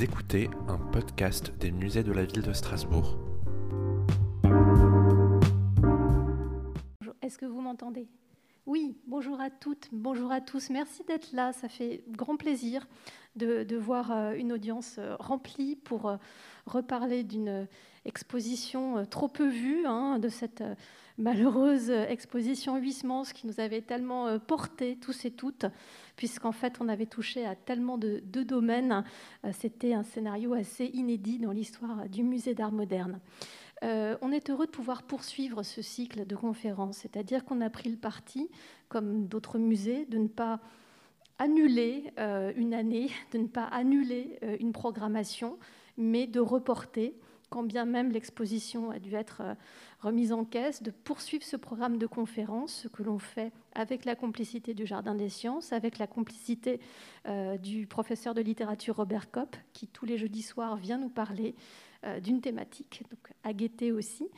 Écoutez un podcast des musées de la ville de Strasbourg. Est-ce que vous m'entendez? Oui, bonjour à toutes, bonjour à tous. Merci d'être là. Ça fait grand plaisir de, voir euh, une audience euh, remplie pour euh, reparler d'une exposition trop peu vue, hein, de cette malheureuse exposition Huysmans qui nous avait tellement porté tous et toutes, puisqu'en fait on avait touché à tellement de, domaines. C'était un scénario assez inédit dans l'histoire du musée d'art moderne. on est heureux de pouvoir poursuivre ce cycle de conférences, c'est-à-dire qu'on a pris le parti, comme d'autres musées, de ne pas annuler euh, une année, de ne pas annuler euh, une programmation, mais de reporter, quand bien même l'exposition a dû être euh, remise en caisse, de poursuivre ce programme de conférences, ce que l'on fait avec la complicité du Jardin des Sciences, avec la complicité du professeur de littérature Robert Kopp, qui tous les jeudis soirs vient nous parler d'une thématique, donc à guetter aussi.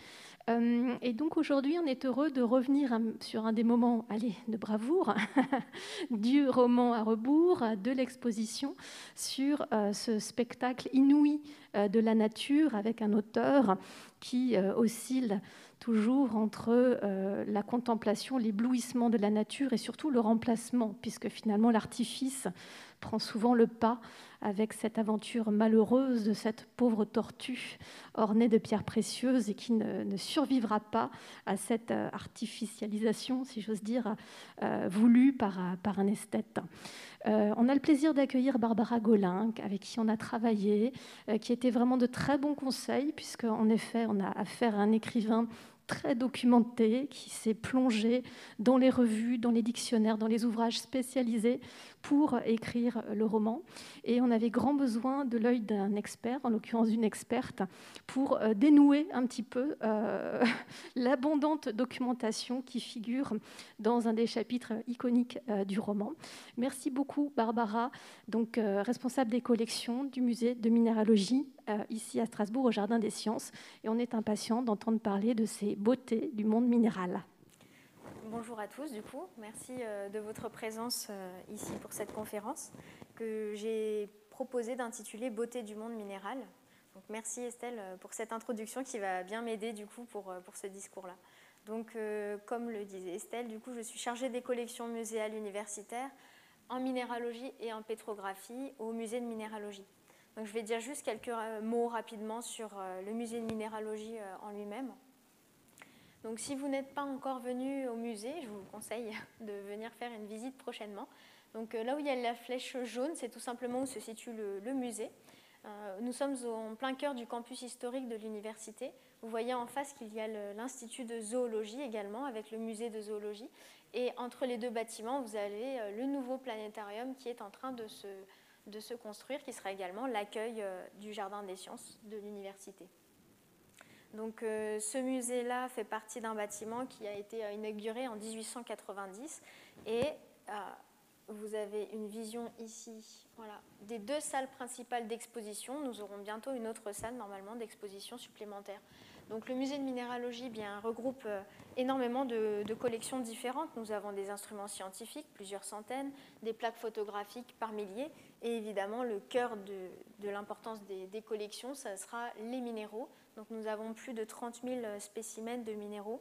Euh, et donc aujourd'hui, on est heureux de revenir sur un des moments de bravoure du roman à rebours, de l'exposition, sur euh, ce spectacle inouï euh, de la nature avec un auteur qui oscille toujours entre la contemplation, l'éblouissement de la nature et surtout le remplacement, puisque finalement l'artifice prend souvent le pas avec cette aventure malheureuse de cette pauvre tortue ornée de pierres précieuses et qui ne, survivra pas à cette euh, artificialisation, si j'ose dire, euh, voulue par, par, un esthète. Euh, on a le plaisir d'accueillir Barbara Golin, avec qui on a travaillé, qui était vraiment de très bons conseils, puisqu'en effet, on a affaire à un écrivain très documenté, qui s'est plongé dans les revues, dans les dictionnaires, dans les ouvrages spécialisés pour écrire le roman. Et on avait grand besoin de l'œil d'un expert, en l'occurrence d'une experte, pour euh, dénouer un petit peu euh, l'abondante documentation qui figure dans un des chapitres iconiques euh, du roman. Merci beaucoup, Barbara, donc responsable des collections du musée de minéralogie ici à Strasbourg, au Jardin des Sciences. Et on est impatient d'entendre parler de ces beautés du monde minéral bonjour à tous du coup. Merci euh, de votre présence euh, ici pour cette conférence que j'ai proposé d'intituler Beauté du monde minéral. Donc merci Estelle euh, pour cette introduction qui va bien m'aider du coup pour, pour ce discours-là. Donc comme le disait Estelle, du coup je suis chargée des collections muséales universitaires en minéralogie et en pétrographie au musée de minéralogie. Donc je vais dire juste quelques mots rapidement sur le musée de minéralogie en lui-même. Donc si vous n'êtes pas encore venu au musée, je vous conseille de venir faire une visite prochainement. Donc euh, là où il y a la flèche jaune, c'est tout simplement où se situe le, musée. Euh, nous sommes en plein cœur du campus historique de l'université. Vous voyez en face qu'il y a l'institut de zoologie également, avec le musée de zoologie. Et entre les deux bâtiments, vous avez euh, le nouveau planétarium qui est en train de se, de se construire, qui sera également l'accueil du jardin des sciences de l'université. Donc, euh, ce musée-là fait partie d'un bâtiment qui a été euh, inauguré en 1890 et euh, vous avez une vision ici voilà, des deux salles principales d'exposition. Nous aurons bientôt une autre salle normalement d'exposition supplémentaire. Donc le musée de minéralogie bien, regroupe énormément de, collections différentes. Nous avons des instruments scientifiques, plusieurs centaines, des plaques photographiques par milliers, et évidemment le cœur de, l'importance des, collections, ça sera les minéraux, donc nous avons plus de 30 000 spécimens de minéraux,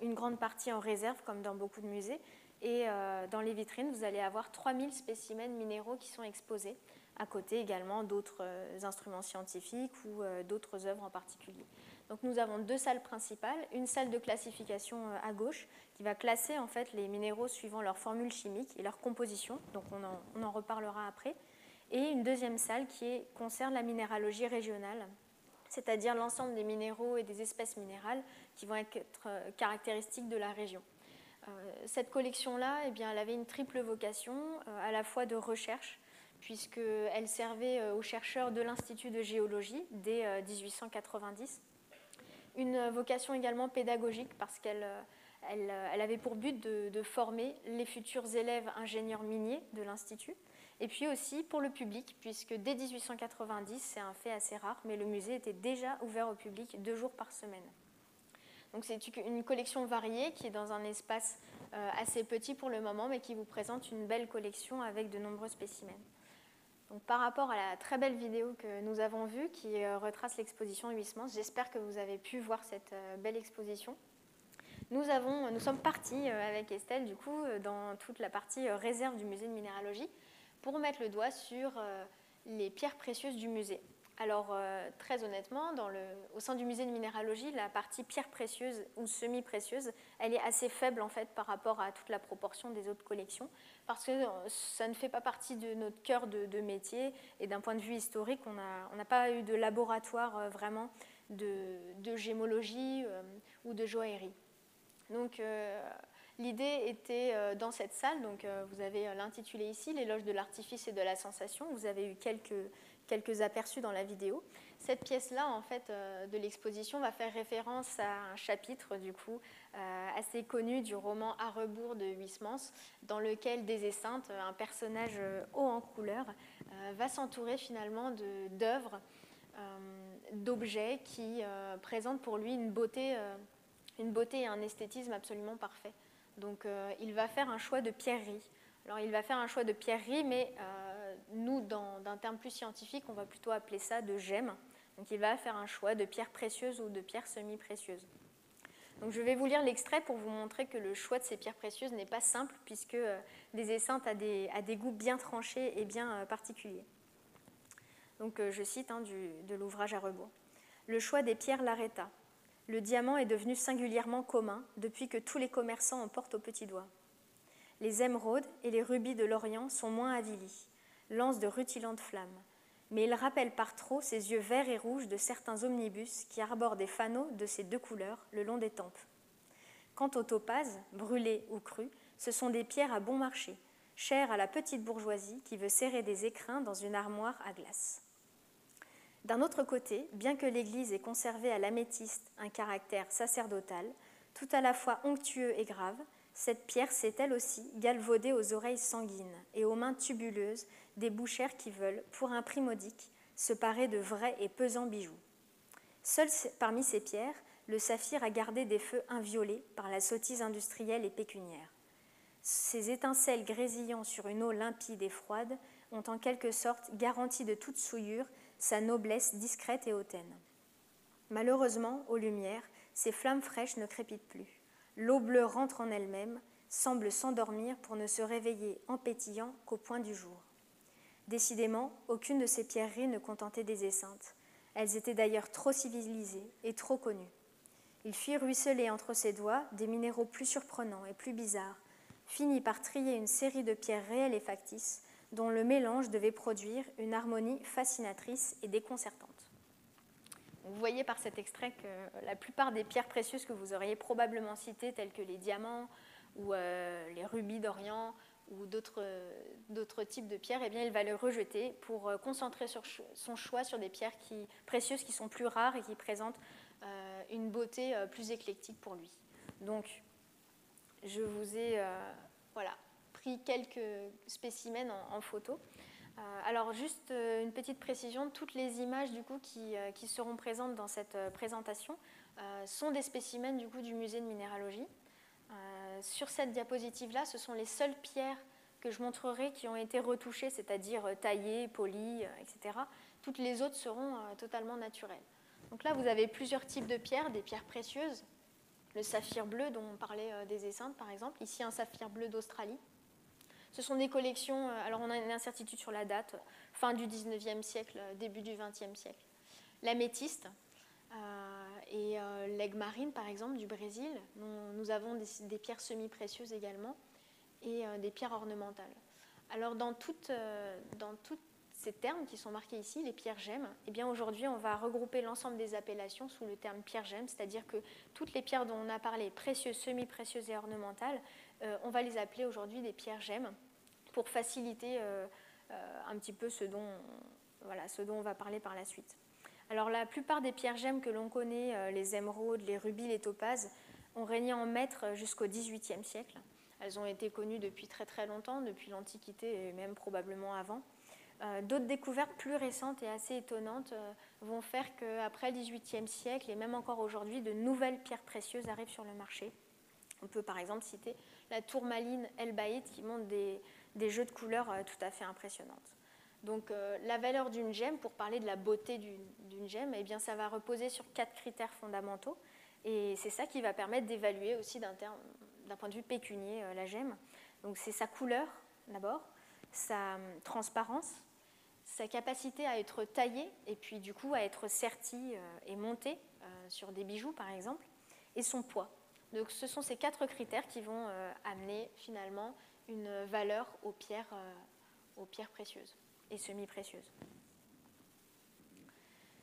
une grande partie en réserve comme dans beaucoup de musées. Et euh, dans les vitrines, vous allez avoir 3 000 spécimens minéraux qui sont exposés, à côté également d'autres euh, instruments scientifiques ou euh, d'autres œuvres en particulier. Donc nous avons deux salles principales, une salle de classification à gauche qui va classer en fait les minéraux suivant leur formule chimique et leur composition, donc on en, reparlera après, et une deuxième salle qui concerne la minéralogie régionale c'est-à-dire l'ensemble des minéraux et des espèces minérales qui vont être euh, caractéristiques de la région. Euh, cette collection-là, eh elle avait une triple vocation, euh, à la fois de recherche, puisqu'elle servait aux chercheurs de l'Institut de géologie dès 1890. Une vocation également pédagogique, parce qu'elle elle, avait pour but de, former les futurs élèves ingénieurs miniers de l'Institut et puis aussi pour le public, puisque dès 1890, c'est un fait assez rare, mais le musée était déjà ouvert au public deux jours par semaine. Donc c'est une collection variée qui est dans un espace euh, assez petit pour le moment, mais qui vous présente une belle collection avec de nombreux spécimens. Donc, par rapport à la très belle vidéo que nous avons vue qui retrace l'exposition Huysmans, j'espère que vous avez pu voir cette belle exposition. Nous, nous sommes partis avec Estelle du coup dans toute la partie réserve du musée de minéralogie pour mettre le doigt sur les pierres précieuses du musée. Alors, euh, très honnêtement, au sein du musée de minéralogie, la partie pierres précieuses ou semi-précieuses, elle est assez faible en fait par rapport à toute la proportion des autres collections, parce que euh, ça ne fait pas partie de notre cœur de, métier et d'un point de vue historique, on n'a pas eu de laboratoire euh, vraiment de, gémologie ou de joaillerie. Donc, L'idée était dans cette salle, donc vous avez l'intitulé ici, l'éloge de l'artifice et de la sensation. Vous avez eu quelques, quelques aperçus dans la vidéo. Cette pièce-là, en fait, euh, de l'exposition va faire référence à un chapitre, du coup, euh, assez connu du roman À rebours de Huysmans, dans lequel Sainte, un personnage euh, haut en couleur, va s'entourer finalement d'œuvres, d'objets qui présentent pour lui une beauté, une beauté et un esthétisme absolument parfait. Donc, il va faire un choix de pierreries. Alors, il va faire un choix de pierreries, mais nous, d'un terme plus scientifique, on va plutôt appeler ça de gemmes. Donc il va faire un choix de pierres précieuses ou de pierres semi-précieuses. Donc je vais vous lire l'extrait pour vous montrer que le choix de ces pierres précieuses n'est pas simple puisque euh, des esseintes a des, goûts bien tranchés et bien euh, particuliers. Euh, je cite hein, de l'ouvrage à rebours. Le choix des pierres l'arrêta. Le diamant est devenu singulièrement commun depuis que tous les commerçants en portent au petit doigt. Les émeraudes et les rubis de l'Orient sont moins avilis lance de rutilantes flammes. Mais il rappelle par trop ces yeux verts et rouges de certains omnibus qui arborent des fanaux de ces deux couleurs le long des tempes. Quant aux topazes, brûlés ou crus, ce sont des pierres à bon marché, chères à la petite bourgeoisie qui veut serrer des écrins dans une armoire à glace. D'un autre côté, bien que l'Église ait conservé à l'améthyste un caractère sacerdotal, tout à la fois onctueux et grave, cette pierre s'est elle aussi galvaudée aux oreilles sanguines et aux mains tubuleuses des bouchères qui veulent, pour un prix modique, se parer de vrais et pesants bijoux. Seul parmi ces pierres, le saphir a gardé des feux inviolés par la sottise industrielle et pécuniaire. Ces étincelles grésillant sur une eau limpide et froide ont en quelque sorte garanti de toute souillure sa noblesse discrète et hautaine. Malheureusement, aux lumières, ces flammes fraîches ne crépitent plus. L'eau bleue rentre en elle-même, semble s'endormir pour ne se réveiller en pétillant qu'au point du jour. Décidément, aucune de ces pierreries ne contentait des esseintes. Elles étaient d'ailleurs trop civilisées et trop connues. Il fit ruisseler entre ses doigts des minéraux plus surprenants et plus bizarres, finit par trier une série de pierres réelles et factices, dont le mélange devait produire une harmonie fascinatrice et déconcertante. Vous voyez par cet extrait que la plupart des pierres précieuses que vous auriez probablement citées, telles que les diamants ou euh, les rubis d'Orient ou d'autres types de pierres, eh bien, il va les rejeter pour euh, concentrer son choix sur des pierres précieuses qui sont plus rares et qui présentent euh, une beauté plus éclectique pour lui. Donc, je vous ai voilà, pris quelques spécimens en photo. Euh, alors juste euh, une petite précision, toutes les images du coup qui, euh, seront présentes dans cette présentation sont des spécimens du coup du musée de minéralogie. sur cette diapositive-là, ce sont les seules pierres que je montrerai qui ont été retouchées, c'est-à-dire taillées, polies, etc. Toutes les autres seront totalement naturelles. Donc là, vous avez plusieurs types de pierres, des pierres précieuses, le saphir bleu dont on parlait des esseintes par exemple, ici un saphir bleu d'Australie, ce sont des collections, euh, alors on a une incertitude sur la date, fin du 19e siècle, début du 20e siècle. L'améthyste euh, et euh, l'aigle marine, par exemple, du Brésil. Nous, avons des, pierres semi-précieuses également et des pierres ornementales. Alors dans, toutes, tous ces termes qui sont marqués ici, les pierres gemmes, eh bien aujourd'hui on va regrouper l'ensemble des appellations sous le terme pierre gemme, c'est-à-dire que toutes les pierres dont on a parlé, précieuses, semi-précieuses et ornementales, on va les appeler aujourd'hui des pierres gemmes pour faciliter euh, euh, un petit peu ce dont, voilà, ce dont on va parler par la suite. Alors la plupart des pierres gemmes que l'on connaît, euh, les émeraudes, les rubis, les topazes, ont régné en maître jusqu'au XVIIIe siècle. Elles ont été connues depuis très très longtemps, depuis l'Antiquité et même probablement avant. D'autres découvertes plus récentes et assez étonnantes vont faire qu'après le XVIIIe siècle et même encore aujourd'hui, de nouvelles pierres précieuses arrivent sur le marché. On peut par exemple citer la tourmaline El Baïd qui montre des, des jeux de couleurs euh, tout à fait impressionnantes. Donc la valeur d'une gemme, pour parler de la beauté d'une gemme, eh bien, ça va reposer sur quatre critères fondamentaux. Et c'est ça qui va permettre d'évaluer aussi d'un point de vue pécunier la gemme. Donc c'est sa couleur d'abord, sa hum, transparence, sa capacité à être taillée et puis du coup à être sertie euh, et montée euh, sur des bijoux par exemple, et son poids. Donc ce sont ces quatre critères qui vont euh, amener finalement une valeur aux pierres, aux pierres précieuses et semi-précieuses.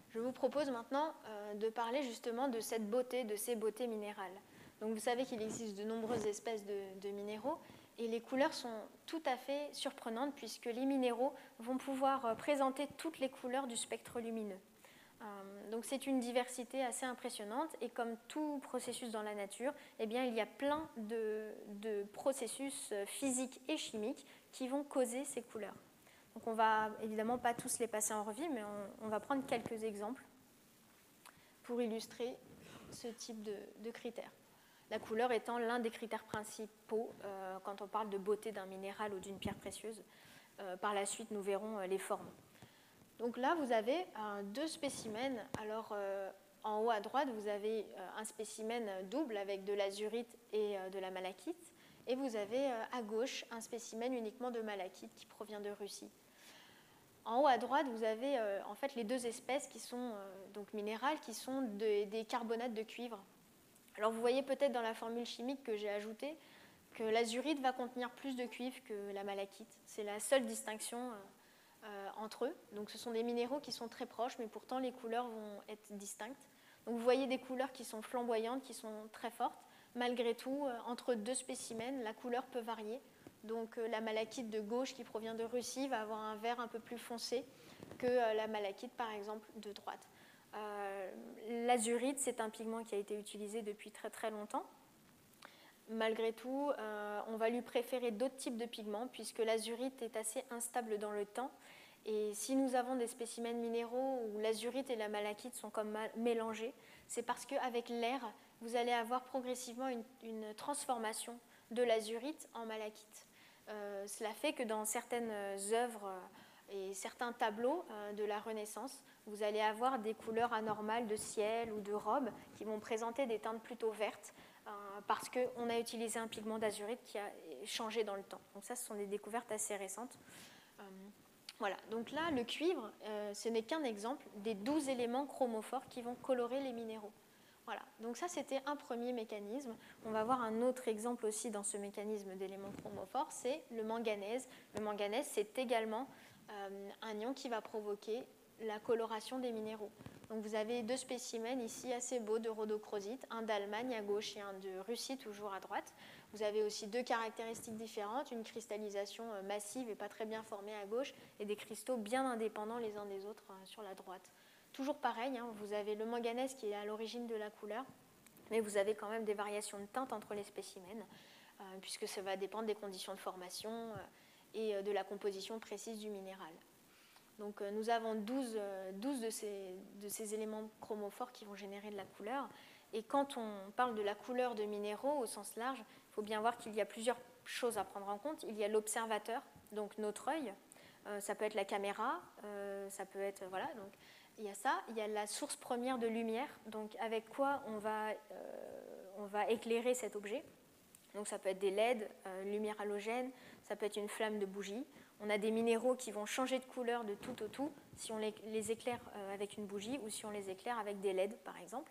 Je vous propose maintenant de parler justement de cette beauté, de ces beautés minérales. Donc vous savez qu'il existe de nombreuses espèces de minéraux et les couleurs sont tout à fait surprenantes puisque les minéraux vont pouvoir euh, présenter toutes les couleurs du spectre lumineux. Euh, donc c'est une diversité assez impressionnante et comme tout processus dans la nature, eh bien, il y a plein de, processus euh, physiques et chimiques qui vont causer ces couleurs. Donc on va évidemment pas tous les passer en revue, mais on, va prendre quelques exemples pour illustrer ce type de critères la couleur étant l'un des critères principaux euh, quand on parle de beauté d'un minéral ou d'une pierre précieuse. Par la suite, nous verrons les formes. Donc là, vous avez deux spécimens. Alors, en haut à droite, vous avez un spécimen double avec de l'azurite et de la malachite. Et vous avez à gauche un spécimen uniquement de malachite qui provient de Russie. En haut à droite, vous avez en fait les deux espèces qui sont donc minérales, qui sont des carbonates de cuivre alors vous voyez peut-être dans la formule chimique que j'ai ajoutée que l'azurite va contenir plus de cuivre que la malachite. C'est la seule distinction euh, euh, entre eux. Donc ce sont des minéraux qui sont très proches, mais pourtant les couleurs vont être distinctes. Donc vous voyez des couleurs qui sont flamboyantes, qui sont très fortes. Malgré tout, euh, entre deux spécimens, la couleur peut varier. Donc la malachite de gauche qui provient de Russie va avoir un vert un peu plus foncé que la malachite par exemple de droite. Euh, l'azurite, c'est un pigment qui a été utilisé depuis très très longtemps. Malgré tout, euh, on va lui préférer d'autres types de pigments puisque l'azurite est assez instable dans le temps. Et si nous avons des spécimens minéraux où l'azurite et la malachite sont comme mélangés, c'est parce qu'avec l'air, vous allez avoir progressivement une, transformation de l'azurite en malachite. Euh, cela fait que dans certaines œuvres et certains tableaux de la Renaissance, vous allez avoir des couleurs anormales de ciel ou de robe qui vont présenter des teintes plutôt vertes euh, parce qu'on a utilisé un pigment d'azurite qui a changé dans le temps. Donc ça, ce sont des découvertes assez récentes. Euh, voilà, donc là, le cuivre, euh, ce n'est qu'un exemple des 12 éléments chromophores qui vont colorer les minéraux. Voilà, donc ça c'était un premier mécanisme. On va voir un autre exemple aussi dans ce mécanisme d'éléments chromophores, c'est le manganèse. Le manganèse, c'est également un ion qui va provoquer la coloration des minéraux. Donc vous avez deux spécimens ici assez beaux de rhodochrosite, un d'Allemagne à gauche et un de Russie toujours à droite. Vous avez aussi deux caractéristiques différentes, une cristallisation euh, massive et pas très bien formée à gauche et des cristaux bien indépendants les uns des autres euh, sur la droite. Toujours pareil, hein, vous avez le manganèse qui est à l'origine de la couleur, mais vous avez quand même des variations de teinte entre les spécimens, euh, puisque ça va dépendre des conditions de formation et de la composition précise du minéral. Donc euh, nous avons 12, euh, de, ces, éléments chromophores qui vont générer de la couleur. Et quand on parle de la couleur de minéraux au sens large, il faut bien voir qu'il y a plusieurs choses à prendre en compte. Il y a l'observateur, donc notre œil. Euh, ça peut être la caméra, ça peut être voilà. Donc il y a ça. Il y a la source première de lumière, donc avec quoi on va, on va éclairer cet objet. Donc ça peut être des LED, lumière halogène, ça peut être une flamme de bougie. On a des minéraux qui vont changer de couleur de tout au tout si on les, éclaire euh, avec une bougie ou si on les éclaire avec des LED par exemple.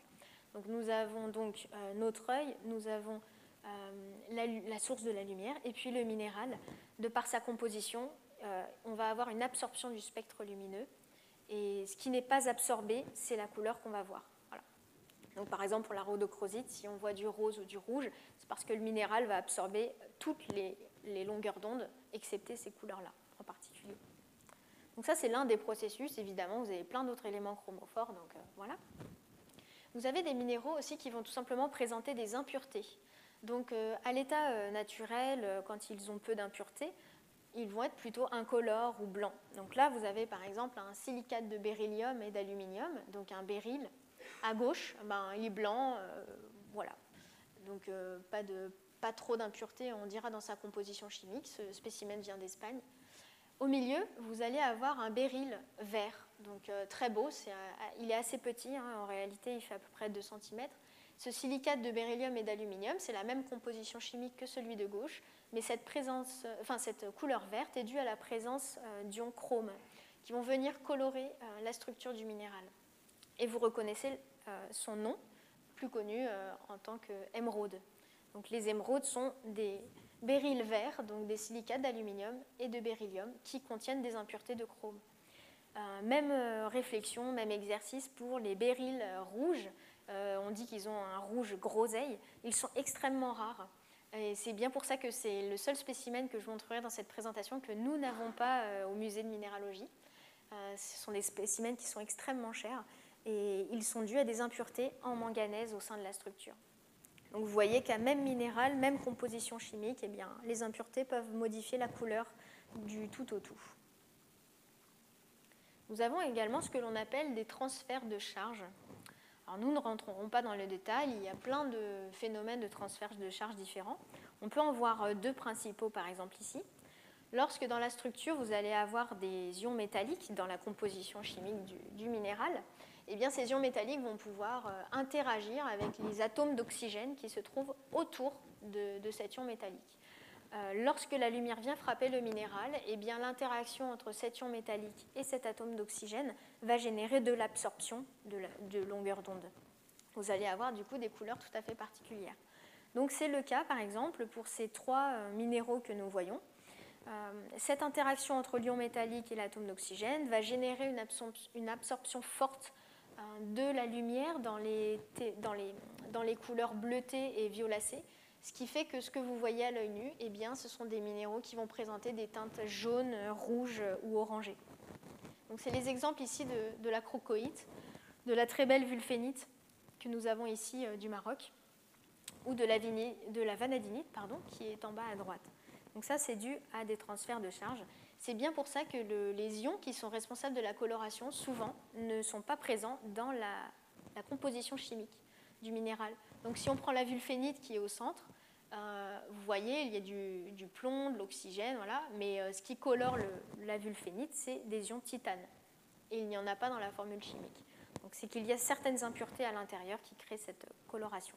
Nous avons donc euh, notre œil, nous avons euh, la, source de la lumière et puis le minéral. De par sa composition, on va avoir une absorption du spectre lumineux et ce qui n'est pas absorbé, c'est la couleur qu'on va voir. Par exemple pour la rhodochrosite, si on voit du rose ou du rouge, c'est parce que le minéral va absorber toutes les longueurs d'onde, excepté ces couleurs-là. Donc ça, c'est l'un des processus. Évidemment, vous avez plein d'autres éléments chromophores. Donc euh, voilà. Vous avez des minéraux aussi qui vont tout simplement présenter des impuretés. Donc euh, à l'état euh, naturel, quand ils ont peu d'impuretés, ils vont être plutôt incolores ou blancs. Donc là, vous avez par exemple un silicate de beryllium et d'aluminium, donc un béryl. À gauche, ben, il est blanc, voilà. Donc pas, pas trop d'impuretés, on dira dans sa composition chimique. Ce spécimen vient d'Espagne. Au milieu, vous allez avoir un béryl vert, donc très beau, il est assez petit, hein, en réalité il fait à peu près 2 cm. Ce silicate de beryllium et d'aluminium, c'est la même composition chimique que celui de gauche, mais cette, présence, enfin, cette couleur verte est due à la présence d'ions chrome qui vont venir colorer la structure du minéral. Et vous reconnaissez son nom, plus connu en tant qu'émeraude. Donc les émeraudes sont des béryls verts, donc des silicates d'aluminium et de beryllium qui contiennent des impuretés de chrome. Euh, même euh, réflexion, même exercice pour les béryls euh, rouges. on dit qu'ils ont un rouge groseille. Ils sont extrêmement rares. Et c'est bien pour ça que c'est le seul spécimen que je montrerai dans cette présentation que nous n'avons pas au musée de minéralogie. ce sont des spécimens qui sont extrêmement chers et ils sont dus à des impuretés en manganèse au sein de la structure. Donc vous voyez qu'à même minéral, même composition chimique, eh bien, les impuretés peuvent modifier la couleur du tout au tout. Nous avons également ce que l'on appelle des transferts de charge. Nous ne rentrerons pas dans le détail, il y a plein de phénomènes de transfert de charge différents. On peut en voir euh, deux principaux par exemple ici. Lorsque dans la structure vous allez avoir des ions métalliques dans la composition chimique du minéral, eh bien, ces ions métalliques vont pouvoir euh, interagir avec les atomes d'oxygène qui se trouvent autour de, cet ion métallique. Euh, lorsque la lumière vient frapper le minéral, eh bien, l'interaction entre cet ion métallique et cet atome d'oxygène va générer de l'absorption de, longueur d'onde. Vous allez avoir du coup des couleurs tout à fait particulières. Donc c'est le cas par exemple pour ces trois euh, minéraux que nous voyons. cette interaction entre l'ion métallique et l'atome d'oxygène va générer une absorption forte de la lumière dans les, dans les, dans les couleurs bleutées et violacées, ce qui fait que ce que vous voyez à l'œil nu, eh bien, ce sont des minéraux qui vont présenter des teintes jaunes, rouges ou orangées. Donc, c'est les exemples ici de, de, la crocoïte, de la très belle vulfénite que nous avons ici euh, du Maroc, ou de la, de la vanadinite, pardon, qui est en bas à droite. Donc ça, c'est dû à des transferts de charge. C'est bien pour ça que les ions qui sont responsables de la coloration, souvent, ne sont pas présents dans la, composition chimique du minéral. Donc si on prend la vulfénite qui est au centre, euh, vous voyez, il y a du, plomb, de l'oxygène, voilà, mais euh, ce qui colore la vulfénite, c'est des ions titane. Et il n'y en a pas dans la formule chimique. Donc c'est qu'il y a certaines impuretés à l'intérieur qui créent cette coloration.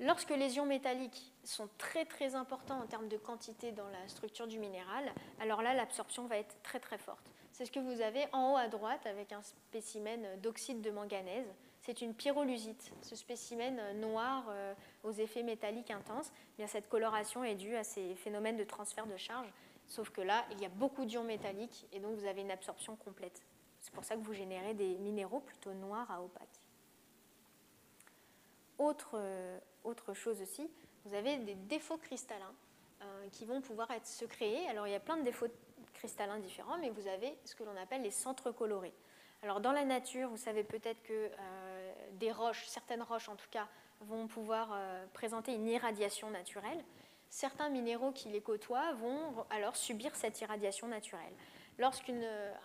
Lorsque les ions métalliques sont très très importants en termes de quantité dans la structure du minéral, alors là l'absorption va être très très forte. C'est ce que vous avez en haut à droite avec un spécimen d'oxyde de manganèse. C'est une pyrolusite, ce spécimen noir euh, aux effets métalliques intenses. Bien, cette coloration est due à ces phénomènes de transfert de charge, sauf que là il y a beaucoup d'ions métalliques et donc vous avez une absorption complète. C'est pour ça que vous générez des minéraux plutôt noirs à opaques. Autre, euh, autre chose aussi, vous avez des défauts cristallins euh, qui vont pouvoir être se créer. Alors il y a plein de défauts cristallins différents, mais vous avez ce que l'on appelle les centres colorés. Alors dans la nature, vous savez peut-être que euh, des roches, certaines roches en tout cas, vont pouvoir euh, présenter une irradiation naturelle. Certains minéraux qui les côtoient vont alors subir cette irradiation naturelle. Lorsqu'un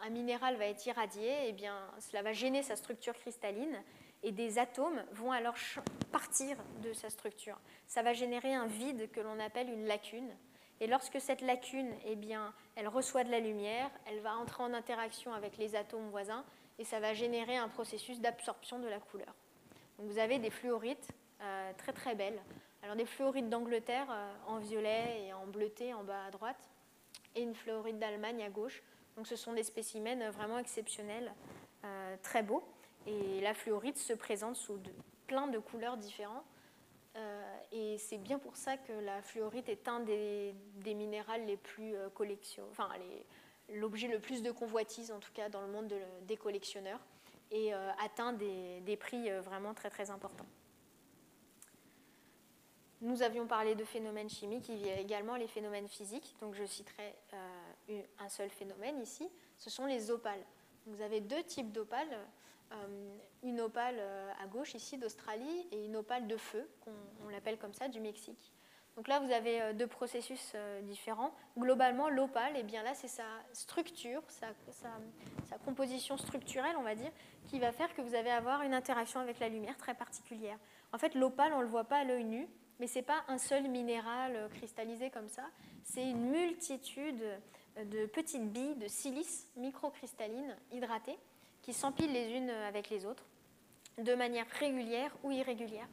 minéral va être irradié, eh bien, cela va gêner sa structure cristalline et des atomes vont alors partir de sa structure. Ça va générer un vide que l'on appelle une lacune. Et lorsque cette lacune, eh bien, elle reçoit de la lumière, elle va entrer en interaction avec les atomes voisins et ça va générer un processus d'absorption de la couleur. Donc vous avez des fluorites euh, très très belles. Alors des fluorites d'Angleterre euh, en violet et en bleuté en bas à droite et une fluorite d'Allemagne à gauche. Donc ce sont des spécimens vraiment exceptionnels, euh, très beaux. Et la fluorite se présente sous plein de couleurs différentes. Euh, et c'est bien pour ça que la fluorite est un des, minérales les plus euh, enfin l'objet le plus de convoitise en tout cas dans le monde des collectionneurs et euh, atteint des, des, prix vraiment très très importants. Nous avions parlé de phénomènes chimiques, il y a également les phénomènes physiques, donc je citerai un seul phénomène ici, ce sont les opales. Vous avez deux types d'opales. Euh, une opale euh, à gauche ici d'Australie et une opale de feu, qu'on l'appelle comme ça, du Mexique. Donc là, vous avez euh, deux processus différents. Globalement, l'opale, eh bien là, c'est sa structure, sa, composition structurelle, on va dire, qui va faire que vous allez avoir une interaction avec la lumière très particulière. En fait, l'opale, on ne le voit pas à l'œil nu, Mais ce n'est pas un seul minéral cristallisé comme ça, c'est une multitude de petites billes de silice microcristallines hydratées qui s'empilent les unes avec les autres de manière régulière ou irrégulière.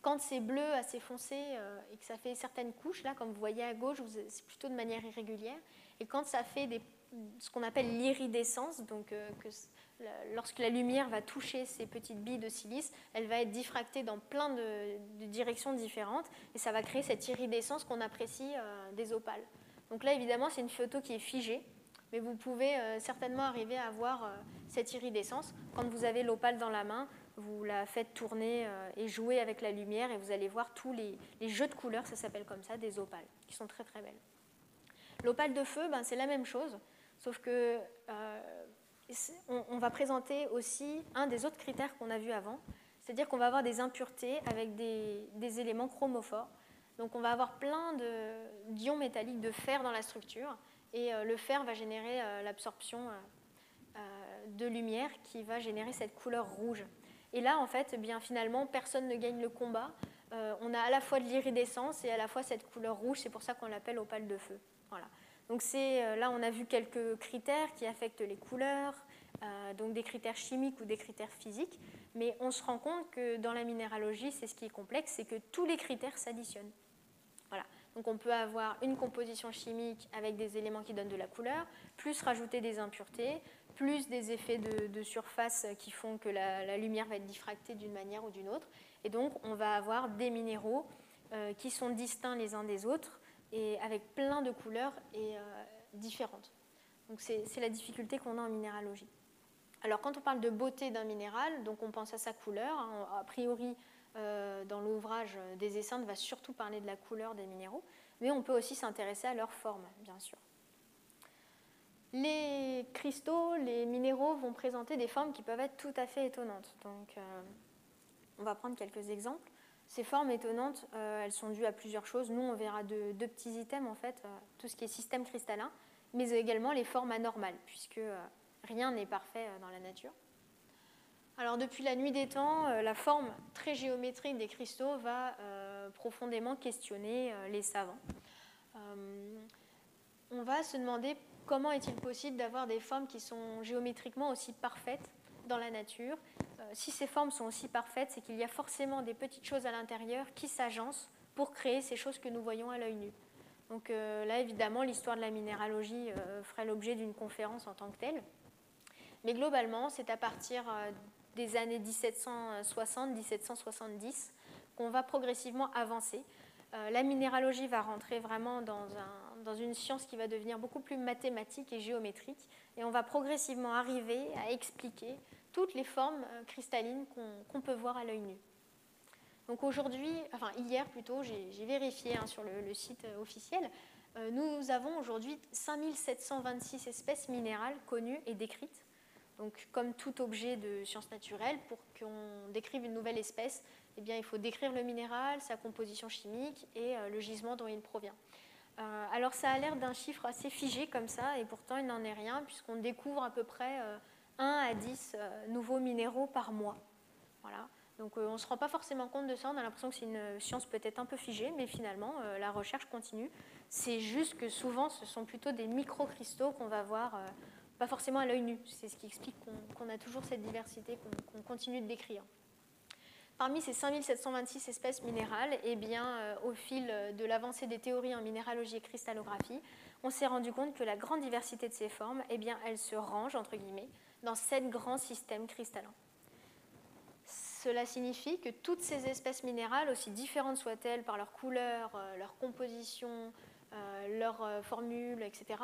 Quand c'est bleu assez foncé euh, et que ça fait certaines couches, là, comme vous voyez à gauche, c'est plutôt de manière irrégulière. Et quand ça fait ce qu'on appelle l'iridescence, donc euh, que lorsque la lumière va toucher ces petites billes de silice, elle va être diffractée dans plein de, directions différentes et ça va créer cette iridescence qu'on apprécie euh, des opales. Donc là, évidemment, c'est une photo qui est figée, mais vous pouvez certainement arriver à voir cette iridescence. Quand vous avez l'opale dans la main, vous la faites tourner euh, et jouer avec la lumière et vous allez voir tous les, jeux de couleurs, ça s'appelle comme ça, des opales, qui sont très très belles. L'opale de feu, ben, c'est la même chose, sauf que euh, on, va présenter aussi un des autres critères qu'on a vu avant, c'est-à-dire qu'on va avoir des impuretés avec des, éléments chromophores. Donc on va avoir plein d'ions métalliques de fer dans la structure, et euh, le fer va générer l'absorption de lumière qui va générer cette couleur rouge. Et là, en fait, eh bien, finalement, personne ne gagne le combat. Euh, on a à la fois de l'iridescence et à la fois cette couleur rouge, c'est pour ça qu'on l'appelle opale de feu. Voilà. Donc euh, là, on a vu quelques critères qui affectent les couleurs, euh, donc des critères chimiques ou des critères physiques, mais on se rend compte que dans la minéralogie, c'est ce qui est complexe, c'est que tous les critères s'additionnent. Voilà. Donc on peut avoir une composition chimique avec des éléments qui donnent de la couleur, plus rajouter des impuretés, plus des effets de, surface qui font que la, lumière va être diffractée d'une manière ou d'une autre. Et donc, on va avoir des minéraux euh, qui sont distincts les uns des autres et avec plein de couleurs et euh, différentes. Donc, c'est la difficulté qu'on a en minéralogie. Alors, quand on parle de beauté d'un minéral, donc on pense à sa couleur. Hein. a priori, euh, dans l'ouvrage des Esseintes, va surtout parler de la couleur des minéraux, mais on peut aussi s'intéresser à leur forme, bien sûr. Les cristaux, les minéraux vont présenter des formes qui peuvent être tout à fait étonnantes. Donc, euh, on va prendre quelques exemples. Ces formes étonnantes, euh, elles sont dues à plusieurs choses. Nous, on verra deux, petits items, en fait, euh, tout ce qui est système cristallin, mais également les formes anormales, puisque rien n'est parfait dans la nature. Alors, depuis la nuit des temps, la forme très géométrique des cristaux va profondément questionner les savants. on va se demander comment est-il possible d'avoir des formes qui sont géométriquement aussi parfaites dans la nature euh, Si ces formes sont aussi parfaites, c'est qu'il y a forcément des petites choses à l'intérieur qui s'agencent pour créer ces choses que nous voyons à l'œil nu. Donc euh, là, évidemment, l'histoire de la minéralogie euh, ferait l'objet d'une conférence en tant que telle. Mais globalement, c'est à partir des années 1760-1770 qu'on va progressivement avancer. la minéralogie va rentrer vraiment dans un, dans une science qui va devenir beaucoup plus mathématique et géométrique. Et on va progressivement arriver à expliquer toutes les formes euh, cristallines qu'on peut voir à l'œil nu. Donc aujourd'hui, enfin hier plutôt, j'ai vérifié hein, sur le, site euh, officiel, euh, nous avons aujourd'hui 5726 espèces minérales connues et décrites. Donc comme tout objet de sciences naturelles, pour qu'on décrive une nouvelle espèce, eh bien, il faut décrire le minéral, sa composition chimique et le gisement dont il provient. Euh, alors ça a l'air d'un chiffre assez figé comme ça, et pourtant il n'en est rien, puisqu'on découvre à peu près 1 euh, à 10 euh, nouveaux minéraux par mois. Voilà. Donc on ne se rend pas forcément compte de ça, on a l'impression que c'est une science peut-être un peu figée, mais finalement la recherche continue. C'est juste que souvent ce sont plutôt des microcristaux qu'on va voir, pas forcément à l'œil nu. C'est ce qui explique qu'on a toujours cette diversité, qu'on continue de décrire. Parmi ces 5726 espèces minérales, eh euh, au fil de l'avancée des théories en minéralogie et cristallographie, on s'est rendu compte que la grande diversité de ces formes, eh se range, dans sept grands systèmes cristallins. Cela signifie que toutes ces espèces minérales, aussi différentes soient-elles par leur couleur, euh, leur composition, euh, leur formule, etc.,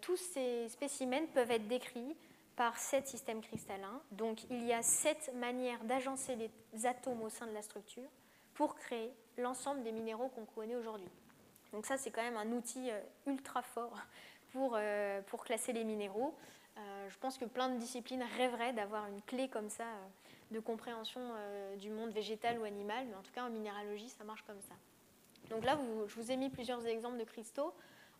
tous ces spécimens peuvent être décrits par sept systèmes cristallins. Donc il y a sept manières d'agencer les atomes au sein de la structure pour créer l'ensemble des minéraux qu'on connaît aujourd'hui. Donc ça, c'est quand même un outil euh, ultra fort pour, euh, pour classer les minéraux. Euh, je pense que plein de disciplines rêveraient d'avoir une clé comme ça de compréhension du monde végétal ou animal, mais en tout cas en minéralogie, ça marche comme ça. Donc là, je vous ai mis plusieurs exemples de cristaux.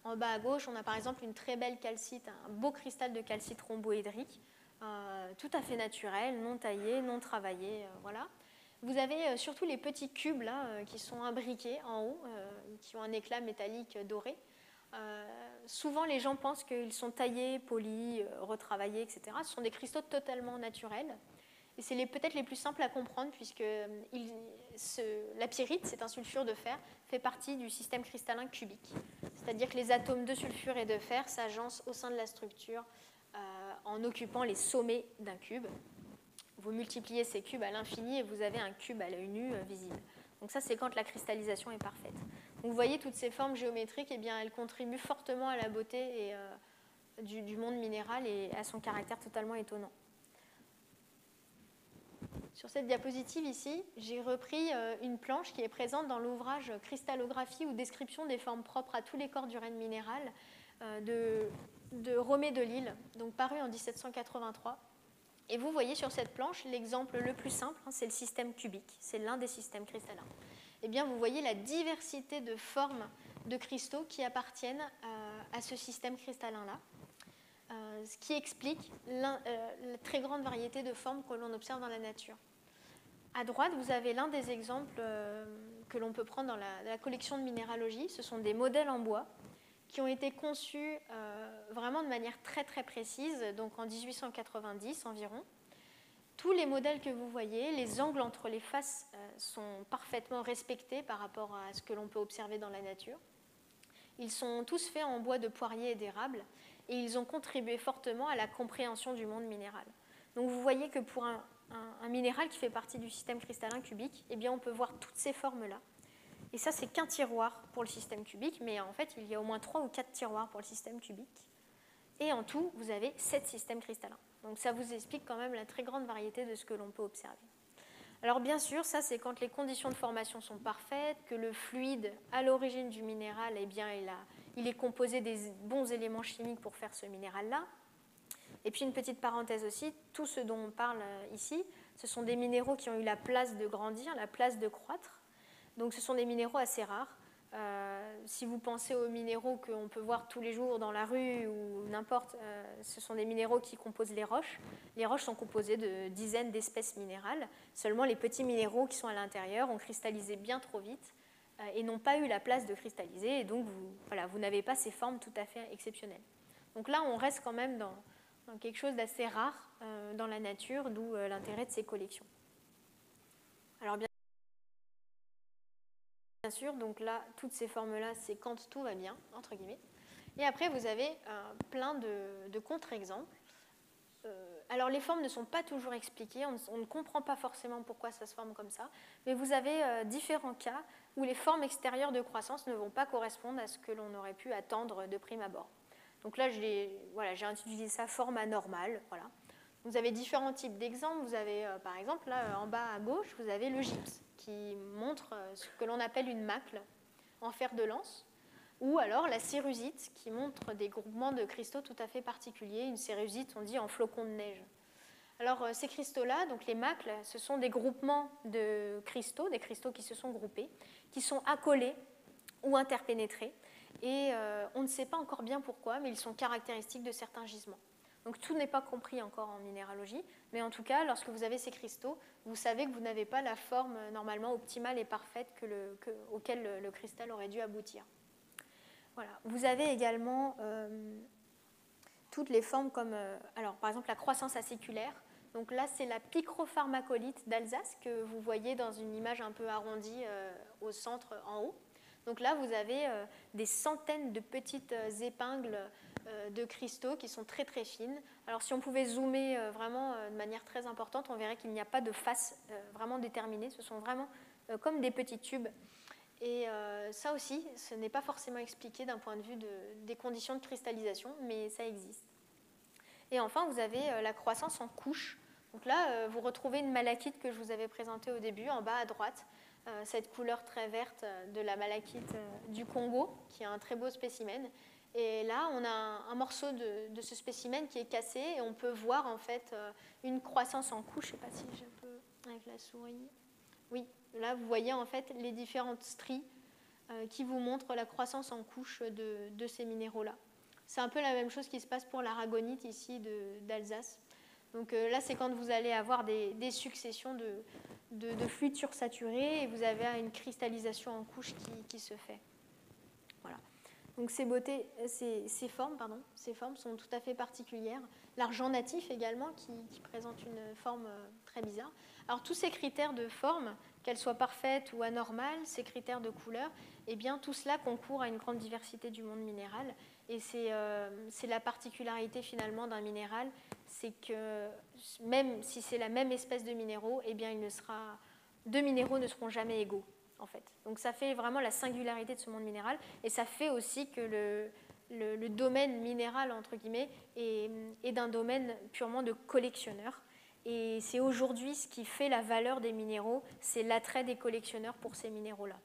En bas à gauche, on a par exemple une très belle calcite, un beau cristal de calcite rhomboédrique, euh, tout à fait naturel, non taillé, non travaillé. Euh, voilà. Vous avez surtout les petits cubes là, qui sont imbriqués en haut, qui ont un éclat métallique doré. souvent, les gens pensent qu'ils sont taillés, polis, retravaillés, etc. Ce sont des cristaux totalement naturels. Et c'est peut-être les plus simples à comprendre puisque la pyrite, c'est un sulfure de fer, fait partie du système cristallin cubique. C'est-à-dire que les atomes de sulfure et de fer s'agencent au sein de la structure euh, en occupant les sommets d'un cube. Vous multipliez ces cubes à l'infini et vous avez un cube à l'œil nu euh, visible. Donc ça, c'est quand la cristallisation est parfaite. Donc vous voyez toutes ces formes géométriques, eh bien, elles contribuent fortement à la beauté euh, du monde minéral et à son caractère totalement étonnant. Sur cette diapositive ici, j'ai repris euh, une planche qui est présente dans l'ouvrage Cristallographie ou description des formes propres à tous les corps d'urène minéral euh, de, de Romé de Lille, donc paru en 1783. Et vous voyez sur cette planche l'exemple le plus simple, hein, c'est le système cubique, c'est l'un des systèmes cristallins. Eh bien, vous voyez la diversité de formes de cristaux qui appartiennent euh, à ce système cristallin-là. Euh, ce qui explique euh, la très grande variété de formes que l'on observe dans la nature. À droite, vous avez l'un des exemples euh, que l'on peut prendre dans la, collection de minéralogie. Ce sont des modèles en bois qui ont été conçus vraiment de manière très très précise, donc en 1890 environ. Tous les modèles que vous voyez, les angles entre les faces sont parfaitement respectés par rapport à ce que l'on peut observer dans la nature. Ils sont tous faits en bois de poirier et d'érable et ils ont contribué fortement à la compréhension du monde minéral. Donc vous voyez que pour un, minéral qui fait partie du système cristallin cubique, eh bien on peut voir toutes ces formes-là. Et ça, c'est qu'un tiroir pour le système cubique, mais en fait, il y a au moins trois ou quatre tiroirs pour le système cubique. Et en tout, vous avez sept systèmes cristallins. Donc ça vous explique quand même la très grande variété de ce que l'on peut observer. Alors bien sûr, ça c'est quand les conditions de formation sont parfaites, que le fluide à l'origine du minéral, eh bien, il, a, il est composé des bons éléments chimiques pour faire ce minéral-là. Et puis une petite parenthèse aussi, tout ce dont on parle euh, ici, ce sont des minéraux qui ont eu la place de grandir, la place de croître. Donc ce sont des minéraux assez rares. Euh, si vous pensez aux minéraux qu'on peut voir tous les jours dans la rue ou n'importe, euh, ce sont des minéraux qui composent les roches. Les roches sont composées de dizaines d'espèces minérales. Seulement les petits minéraux qui sont à l'intérieur ont cristallisé bien trop vite et n'ont pas eu la place de cristalliser, et donc vous, voilà, vous n'avez pas ces formes tout à fait exceptionnelles. Donc là, on reste quand même dans, quelque chose d'assez rare euh, dans la nature, d'où euh, l'intérêt de ces collections. Alors bien sûr, donc là, toutes ces formes-là, c'est quand tout va bien, entre guillemets. Et après, vous avez plein de, contre-exemples euh, alors les formes ne sont pas toujours expliquées, on, ne comprend pas forcément pourquoi ça se forme comme ça, mais vous avez euh, différents cas où les formes extérieures de croissance ne vont pas correspondre à ce que l'on aurait pu attendre de prime abord. Donc là, j'ai voilà, intitulé ça forme anormale. Voilà. Vous avez différents types d'exemples. Vous avez, euh, par exemple, là, en bas à gauche, vous avez le gypse, qui montre ce que l'on appelle une macle en fer de lance ou alors la cérusite qui montre des groupements de cristaux tout à fait particuliers. Une cérusite, on dit en flocon de neige. Alors euh, ces cristaux-là, donc les macles, ce sont des groupements de cristaux, des cristaux qui se sont groupés, qui sont accolés ou interpénétrés. Et euh, on ne sait pas encore bien pourquoi, mais ils sont caractéristiques de certains gisements. Donc tout n'est pas compris encore en minéralogie, mais en tout cas, lorsque vous avez ces cristaux, vous savez que vous n'avez pas la forme normalement optimale et parfaite auquel le cristal aurait dû aboutir. Vous avez également euh, toutes les formes comme, euh, par exemple la croissance acéculaire. Donc là, c'est la picropharmacolite d'Alsace que vous voyez dans une image un peu arrondie euh, au centre en haut. Donc là, vous avez des centaines de petites épingles de cristaux qui sont très très fines. Alors si on pouvait zoomer vraiment de manière très importante, on verrait qu'il n'y a pas de face vraiment déterminée. Ce sont vraiment comme des petits tubes et euh, ça aussi, ce n'est pas forcément expliqué d'un point de vue des conditions de cristallisation, mais ça existe. Et enfin, vous avez euh, la croissance en couches. Donc là, euh, vous retrouvez une malachite que je vous avais présentée au début, en bas à droite, cette couleur très verte de la malachite du Congo, qui est un très beau spécimen. Et là, on a un, morceau de, ce spécimen qui est cassé et on peut voir en fait une croissance en couches. Je ne sais pas si je peux avec la souris. Oui, Là, vous voyez en fait les différentes stries euh, qui vous montrent la croissance en couche de, ces minéraux-là. C'est un peu la même chose qui se passe pour l'aragonite ici d'Alsace. Donc euh, là, c'est quand vous allez avoir des, successions de, fluide sursaturé et vous avez une cristallisation en couche qui, se fait. Voilà. Donc ces, beautés, ces, ces, formes, pardon, ces formes sont tout à fait particulières. L'argent natif également qui, présente une forme euh, très bizarre. Alors tous ces critères de forme, qu'elles soient parfaites ou anormales, ces critères de couleur, eh bien tout cela concourt à une grande diversité du monde minéral. Et c'est euh, la particularité finalement d'un minéral, c'est que même si c'est la même espèce de minéraux, eh bien il ne deux minéraux ne seront jamais égaux en fait. Donc ça fait vraiment la singularité de ce monde minéral et ça fait aussi que le, le, domaine minéral entre guillemets est, est d'un domaine purement de collectionneur. Et c'est aujourd'hui ce qui fait la valeur des minéraux, c'est l'attrait des collectionneurs pour ces minéraux-là.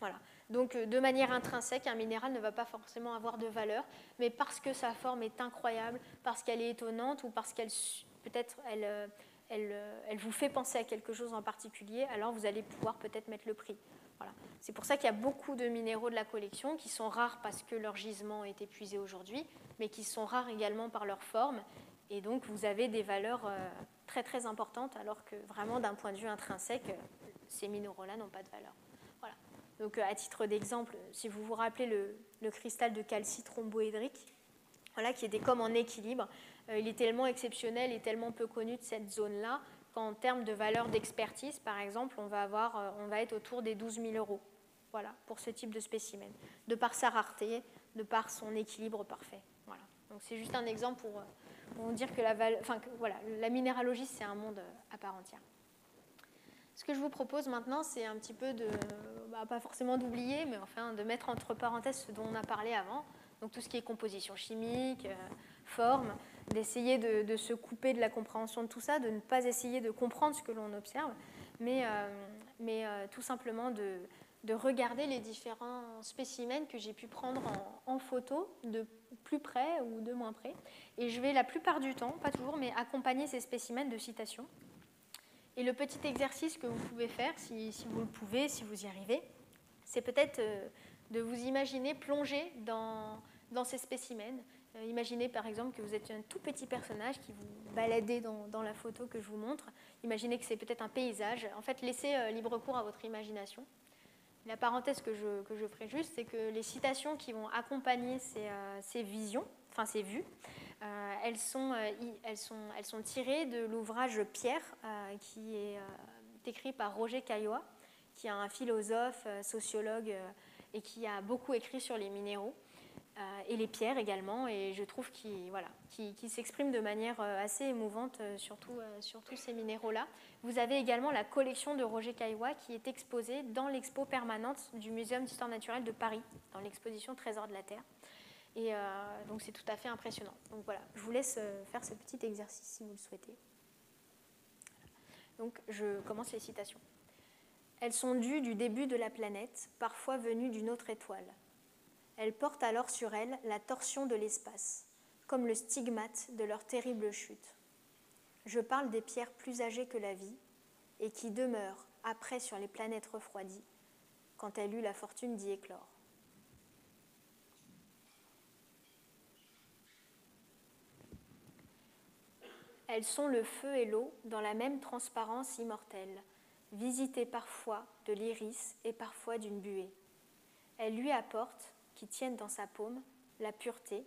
Voilà. Donc euh, de manière intrinsèque, un minéral ne va pas forcément avoir de valeur, mais parce que sa forme est incroyable, parce qu'elle est étonnante ou parce qu'elle peut-être elle, euh, euh, elle, vous fait penser à quelque chose en particulier, alors vous allez pouvoir peut-être mettre le prix. Voilà. C'est pour ça qu'il y a beaucoup de minéraux de la collection qui sont rares parce que leur gisement est épuisé aujourd'hui, mais qui sont rares également par leur forme. Et donc vous avez des valeurs très très importantes, alors que vraiment d'un point de vue intrinsèque, ces minéraux-là n'ont pas de valeur. Donc, euh, à titre d'exemple, si vous vous rappelez le, cristal de calcite rhomboédrique, voilà, qui était comme en équilibre, euh, il est tellement exceptionnel et tellement peu connu de cette zone-là qu'en termes de valeur d'expertise, par exemple, on va, avoir, euh, on va être autour des 12 000 euros voilà, pour ce type de spécimen, de par sa rareté, de par son équilibre parfait. Voilà. Donc c'est juste un exemple pour, dire que la, la minéralogie, c'est un monde à part entière. Ce que je vous propose maintenant, c'est un petit peu de, bah, pas forcément d'oublier, mais enfin de mettre entre parenthèses ce dont on a parlé avant, donc tout ce qui est composition chimique, euh, forme, d'essayer de, se couper de la compréhension de tout ça, de ne pas essayer de comprendre ce que l'on observe, mais, euh, mais euh, tout simplement de, de, regarder les différents spécimens que j'ai pu prendre en, en, photo, de plus près ou de moins près. Et je vais la plupart du temps, pas toujours, mais accompagner ces spécimens de citations. Et le petit exercice que vous pouvez faire, si, vous le pouvez, si vous y arrivez, c'est peut-être euh, de vous imaginer plonger dans, ces spécimens. Euh, imaginez par exemple que vous êtes un tout petit personnage qui vous baladez dans, la photo que je vous montre. Imaginez que c'est peut-être un paysage. En fait, laissez euh, libre cours à votre imagination. La parenthèse que je, ferai juste, c'est que les citations qui vont accompagner ces, ces visions, enfin ces vues, elles, sont, euh, elles, sont, tirées de l'ouvrage Pierre, euh, qui est écrit par Roger Caillois, qui est un philosophe, sociologue et qui a beaucoup écrit sur les minéraux. et les pierres également, et je trouve qu'il s'exprime de manière assez émouvante sur, sur tous ces minéraux-là. Vous avez également la collection de Roger Caillois qui est exposée dans l'expo permanente du Muséum d'histoire naturelle de Paris, dans l'exposition Trésor de la Terre. Et euh, donc c'est tout à fait impressionnant. Donc voilà, je vous laisse euh, faire ce petit exercice si vous le souhaitez. Donc je commence les citations. Elles sont dues du début de la planète, parfois venues d'une autre étoile. Elles portent alors sur elles la torsion de l'espace, comme le stigmate de leur terrible chute. Je parle des pierres plus âgées que la vie et qui demeurent après sur les planètes refroidies, quand elle eut la fortune d'y éclore. Elles sont le feu et l'eau dans la même transparence immortelle, visitées parfois de l'iris et parfois d'une buée. Elles lui apportent, qui tiennent dans sa paume, la pureté,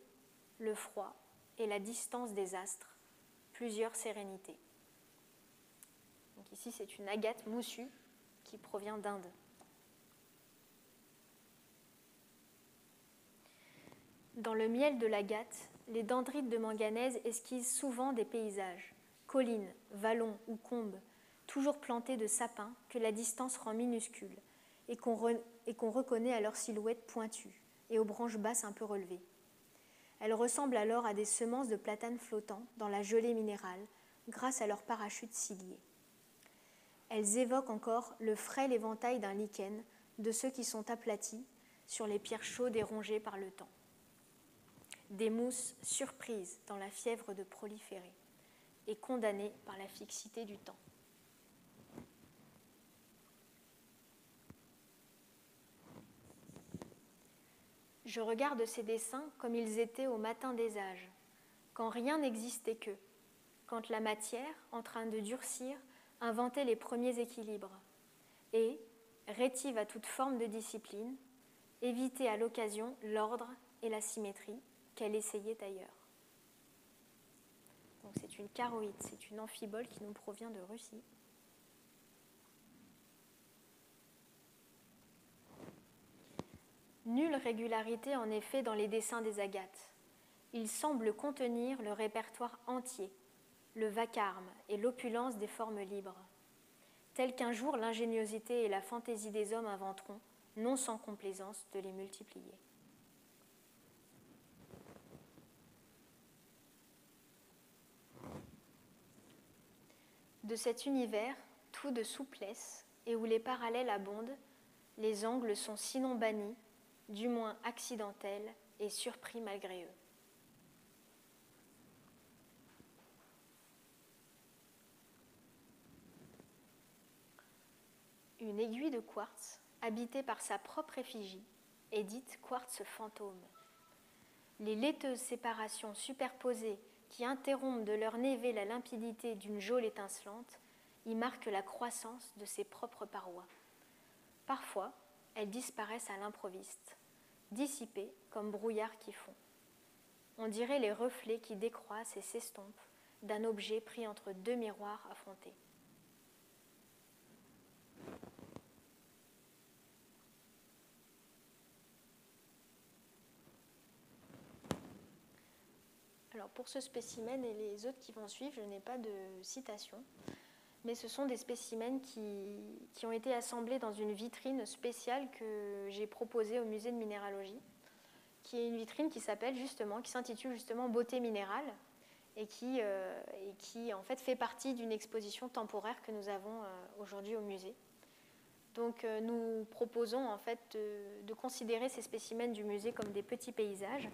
le froid et la distance des astres, plusieurs sérénités. Ici, c'est une agate moussue qui provient d'Inde. Dans le miel de l'agate, les dendrites de manganèse esquissent souvent des paysages, collines, vallons ou combes, toujours plantés de sapins que la distance rend minuscules et qu'on reconnaît à leur silhouette pointue et aux branches basses un peu relevées. Elles ressemblent alors à des semences de platanes flottants dans la gelée minérale grâce à leur parachute cilié. Elles évoquent encore le frêle éventail d'un lichen de ceux qui sont aplatis sur les pierres chaudes et rongées par le temps des mousses surprises dans la fièvre de proliférer et condamnées par la fixité du temps. Je regarde ces dessins comme ils étaient au matin des âges, quand rien n'existait qu'eux, quand la matière, en train de durcir, inventait les premiers équilibres et, rétive à toute forme de discipline, évitait à l'occasion l'ordre et la symétrie qu'elle essayait ailleurs. Donc c'est une charoïde, c'est une amphibole qui nous provient de Russie. Nulle régularité en effet dans les dessins des agates. Ils semblent contenir le répertoire entier, le vacarme et l'opulence des formes libres, tel qu'un jour l'ingéniosité et la fantaisie des hommes inventeront, non sans complaisance, de les multiplier. De cet univers, tout de souplesse, et où les parallèles abondent, les angles sont sinon bannis, du moins accidentels et surpris malgré eux. Une aiguille de quartz, habitée par sa propre effigie, est dite quartz fantôme. Les laiteuses séparations superposées qui interrompent de leur névé la limpidité d'une geôle étincelante y marquent la croissance de ses propres parois. Parfois, elles disparaissent à l'improviste, dissipées comme brouillards qui font. On dirait les reflets qui décroissent et s'estompent d'un objet pris entre deux miroirs affrontés. Alors pour ce spécimen et les autres qui vont suivre, je n'ai pas de citation, mais ce sont des spécimens qui, qui, ont été assemblés dans une vitrine spéciale que j'ai proposée au musée de minéralogie, qui est une vitrine qui s'appelle justement, qui s'intitule justement Beauté minérale et qui, euh, et qui en fait fait partie d'une exposition temporaire que nous avons euh, aujourd'hui au musée. Donc euh, nous proposons en fait de, de considérer ces spécimens du musée comme des petits paysages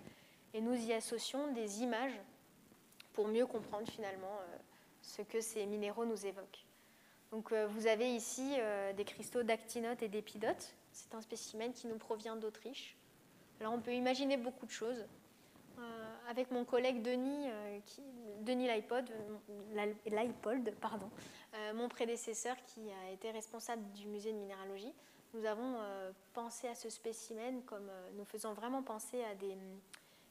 et nous y associons des images pour mieux comprendre finalement euh, ce que ces minéraux nous évoquent. Donc euh, vous avez ici euh, des cristaux d'actinote et d'épidote. C'est un spécimen qui nous provient d'Autriche. Alors on peut imaginer beaucoup de choses. avec mon collègue Denis, qui, Denis Leipold, Leipold pardon, mon prédécesseur qui a été responsable du musée de minéralogie, nous avons pensé à ce spécimen comme nous faisons vraiment penser à des,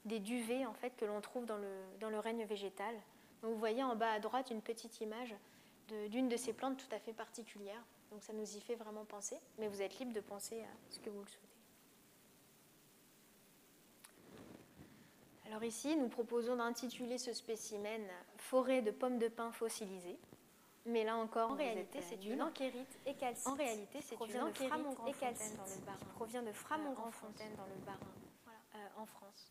des duvets en fait, que l'on trouve dans le, dans le, règne végétal. Donc, vous voyez en bas à droite une petite image d'une de, de, ces plantes tout à fait particulières. Donc ça nous y fait vraiment penser, mais vous êtes libre de penser à ce que vous le souhaitez. Alors ici, nous proposons d'intituler ce spécimen Forêt de pommes de pin fossilisées. Mais là encore, en réalité, c'est une enchérite et calcite. En réalité, c'est une enchérite et calcite qui provient de Framont-Grand-Fontaine dans le Bas-Rhin, voilà, euh, en France.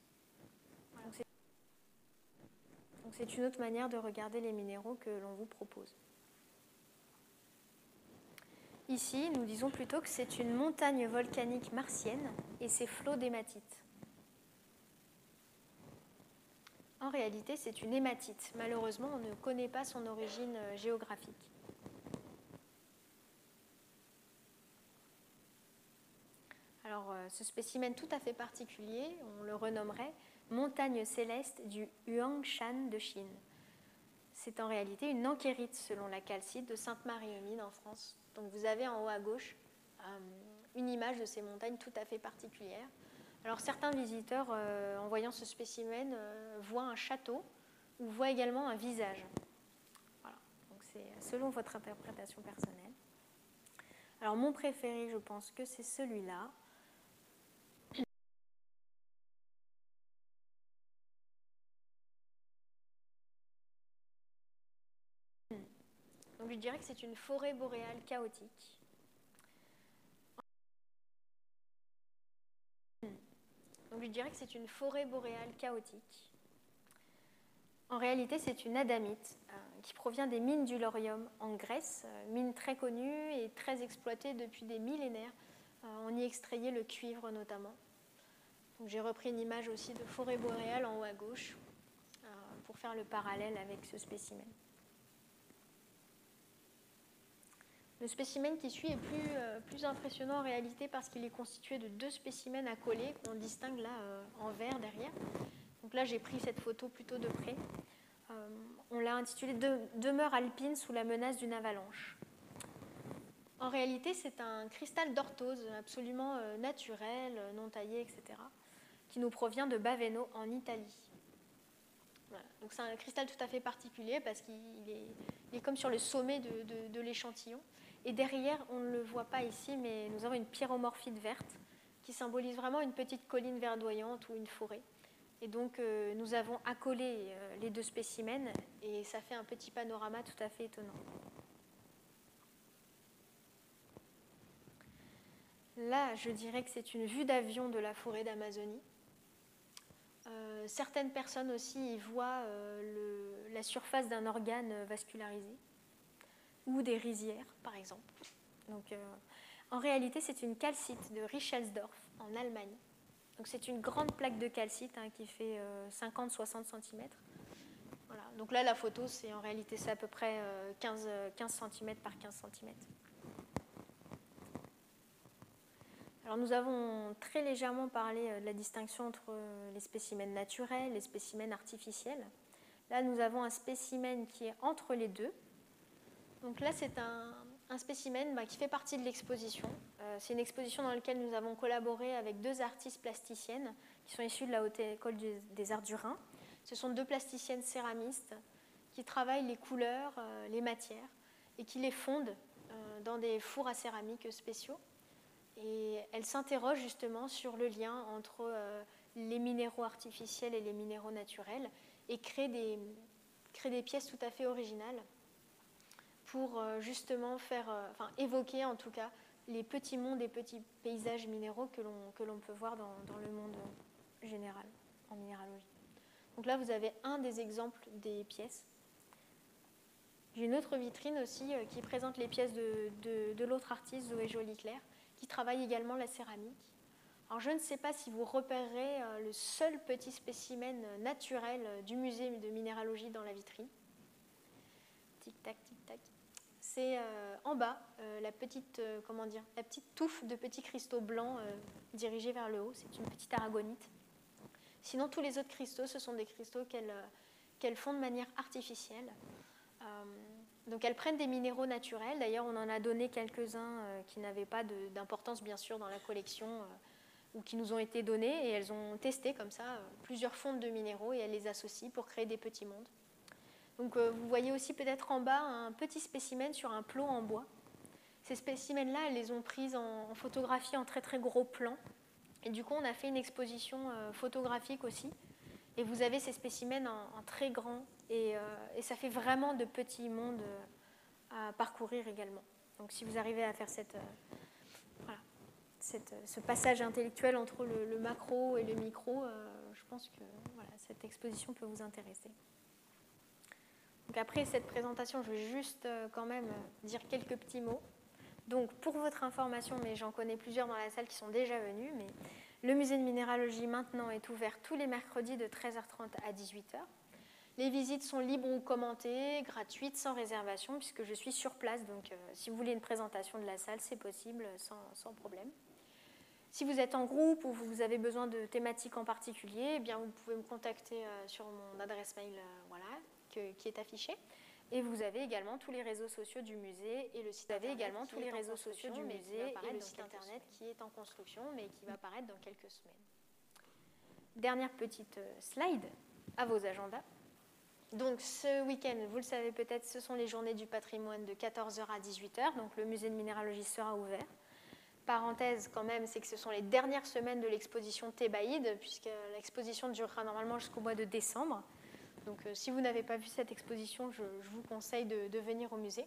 C'est une autre manière de regarder les minéraux que l'on vous propose. Ici, nous disons plutôt que c'est une montagne volcanique martienne et ses flots d'hématite. En réalité, c'est une hématite. Malheureusement, on ne connaît pas son origine géographique. Alors, ce spécimen tout à fait particulier, on le renommerait montagne céleste du Huangshan de Chine. C'est en réalité une enchérite selon la calcite de Sainte-Marie-aux-Mines en France. Donc vous avez en haut à gauche euh, une image de ces montagnes tout à fait particulières. Alors certains visiteurs, euh, en voyant ce spécimen, euh, voient un château ou voient également un visage. Voilà. Donc c'est selon votre interprétation personnelle. Alors mon préféré, je pense que c'est celui-là. Dirais que c'est une forêt boréale chaotique. Je dirais que c'est une forêt boréale chaotique. En réalité, c'est une adamite euh, qui provient des mines du Laurium en Grèce, euh, mine très connue et très exploitée depuis des millénaires. Euh, on y extrayait le cuivre notamment. J'ai repris une image aussi de forêt boréale en haut à gauche pour faire le parallèle avec ce spécimen. Le spécimen qui suit est plus, euh, plus impressionnant en réalité parce qu'il est constitué de deux spécimens à coller qu'on distingue là euh, en vert derrière. Donc là j'ai pris cette photo plutôt de près. on l'a intitulé Demeure alpine sous la menace d'une avalanche. En réalité, c'est un cristal d'orthose absolument naturel, non taillé, etc., qui nous provient de Baveno en Italie. Donc c'est un cristal tout à fait particulier parce qu'il est, comme sur le sommet de, l'échantillon. Et derrière, on ne le voit pas ici, mais nous avons une pyromorphite verte qui symbolise vraiment une petite colline verdoyante ou une forêt. Et donc euh, nous avons accolé euh, les deux spécimens et ça fait un petit panorama tout à fait étonnant. Là, je dirais que c'est une vue d'avion de la forêt d'Amazonie. Euh, certaines personnes aussi y voient la surface d'un organe vascularisé ou des rizières, par exemple. Donc, euh, en réalité, c'est une calcite de Richelsdorf en Allemagne. Donc, c'est une grande plaque de calcite hein, qui fait 50-60 cm. Voilà. Donc là, la photo, c'est en réalité c'est à peu près 15, 15 cm par 15 cm. Alors nous avons très légèrement parlé euh, de la distinction entre euh, les spécimens naturels et les spécimens artificiels. Là, nous avons un spécimen qui est entre les deux. Donc là, c'est un, spécimen bah, qui fait partie de l'exposition. Euh, c'est une exposition dans laquelle nous avons collaboré avec deux artistes plasticiennes qui sont issues de la Haute École des Arts du Rhin. Ce sont deux plasticiennes céramistes qui travaillent les couleurs, les matières et qui les fondent dans des fours à céramique spéciaux. Et elle s'interroge justement sur le lien entre euh, les minéraux artificiels et les minéraux naturels et crée des, crée des pièces tout à fait originales pour euh, justement faire, euh, enfin évoquer en tout cas les petits mondes et petits paysages minéraux que l'on peut voir dans, dans, le monde général en minéralogie. Donc là, vous avez un des exemples des pièces. J'ai une autre vitrine aussi qui présente les pièces de, de, l'autre artiste, Zoé Jolie-Claire, qui travaille également la céramique. Alors je ne sais pas si vous repérerez euh, le seul petit spécimen naturel euh, du musée de minéralogie dans la vitrine. Tic tac, tic tac. C'est euh, en bas la petite, comment dire, la petite touffe de petits cristaux blancs dirigés vers le haut. C'est une petite aragonite. Sinon, tous les autres cristaux, ce sont des cristaux qu'elle font de manière artificielle. Donc elles prennent des minéraux naturels. D'ailleurs, on en a donné quelques-uns euh, qui n'avaient pas d'importance, bien sûr, dans la collection euh, ou qui nous ont été donnés. Et elles ont testé comme ça euh, plusieurs fonds de minéraux et elles les associent pour créer des petits mondes. Donc vous voyez aussi peut-être en bas un petit spécimen sur un plot en bois. Ces spécimens-là, elles les ont prises en, photographie en très très gros plan. Et du coup, on a fait une exposition photographique aussi. Et vous avez ces spécimens en très grand euh, et, ça fait vraiment de petits mondes euh, à parcourir également. Donc si vous arrivez à faire cette, euh, ce passage intellectuel entre le, macro et le micro, je pense que voilà, cette exposition peut vous intéresser. Après cette présentation, je vais juste quand même dire quelques petits mots. Donc pour votre information, mais j'en connais plusieurs dans la salle qui sont déjà venus, mais le musée de minéralogie maintenant est ouvert tous les mercredis de 13h30 à 18h. Les visites sont libres ou commentées, gratuites, sans réservation, puisque je suis sur place. Donc, euh, si vous voulez une présentation de la salle, c'est possible sans, problème. Si vous êtes en groupe ou vous avez besoin de thématiques en particulier, eh bien, vous pouvez me contacter euh, sur mon adresse mail euh, voilà, qui est affichée. Et vous avez également tous les réseaux sociaux du musée et le site vous avez également tous les réseaux sociaux du musée et le site internet qui est en construction, mais qui va apparaître dans quelques semaines. Dernière petite slide à vos agendas. Donc ce week-end, vous le savez peut-être, ce sont les journées du patrimoine de 14h à 18h, donc le musée de minéralogie sera ouvert. Parenthèse quand même, c'est que ce sont les dernières semaines de l'exposition Thébaïde, puisque l'exposition durera normalement jusqu'au mois de décembre. Donc euh, si vous n'avez pas vu cette exposition, je, vous conseille de, venir au musée.